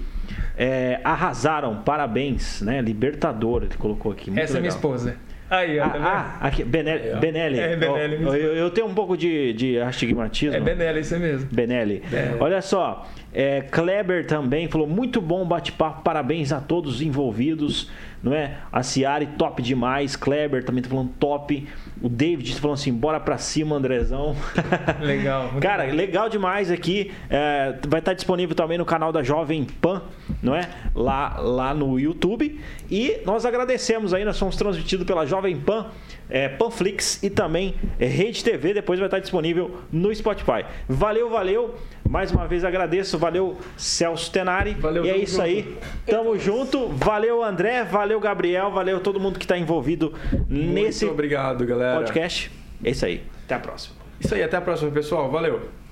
é, arrasaram, parabéns, né? Libertador, ele colocou aqui. Muito Essa é minha legal. esposa. Aí, ó, tá vendo? Ah, ah, aqui, Benelli. Benelli. É, Benelli, Ó, eu, eu tenho um pouco de, de astigmatismo. É Benelli, isso mesmo. Benelli. Olha só, é, Kleber também falou muito bom bate-papo, parabéns a todos os envolvidos, não é? A Ciari, top demais. Kleber também tá falando top. O David tá falando assim, bora pra cima, Andrezão. Legal. Cara, legal demais aqui. É, vai estar disponível também no canal da Jovem Pan, não é? Lá, lá no YouTube. E nós agradecemos aí, nós somos transmitidos pela Jovem Pan, é, Panflix e também é, Rede TV. Depois vai estar disponível no Spotify. Valeu, valeu. Mais uma vez agradeço. Valeu, Celso Tenari. Valeu, e é isso junto. aí. Tamo junto. Valeu, André. Valeu, Gabriel. Valeu todo mundo que está envolvido nesse Muito obrigado, galera. podcast. É isso aí. Até a próxima. Isso aí, até a próxima, pessoal. Valeu.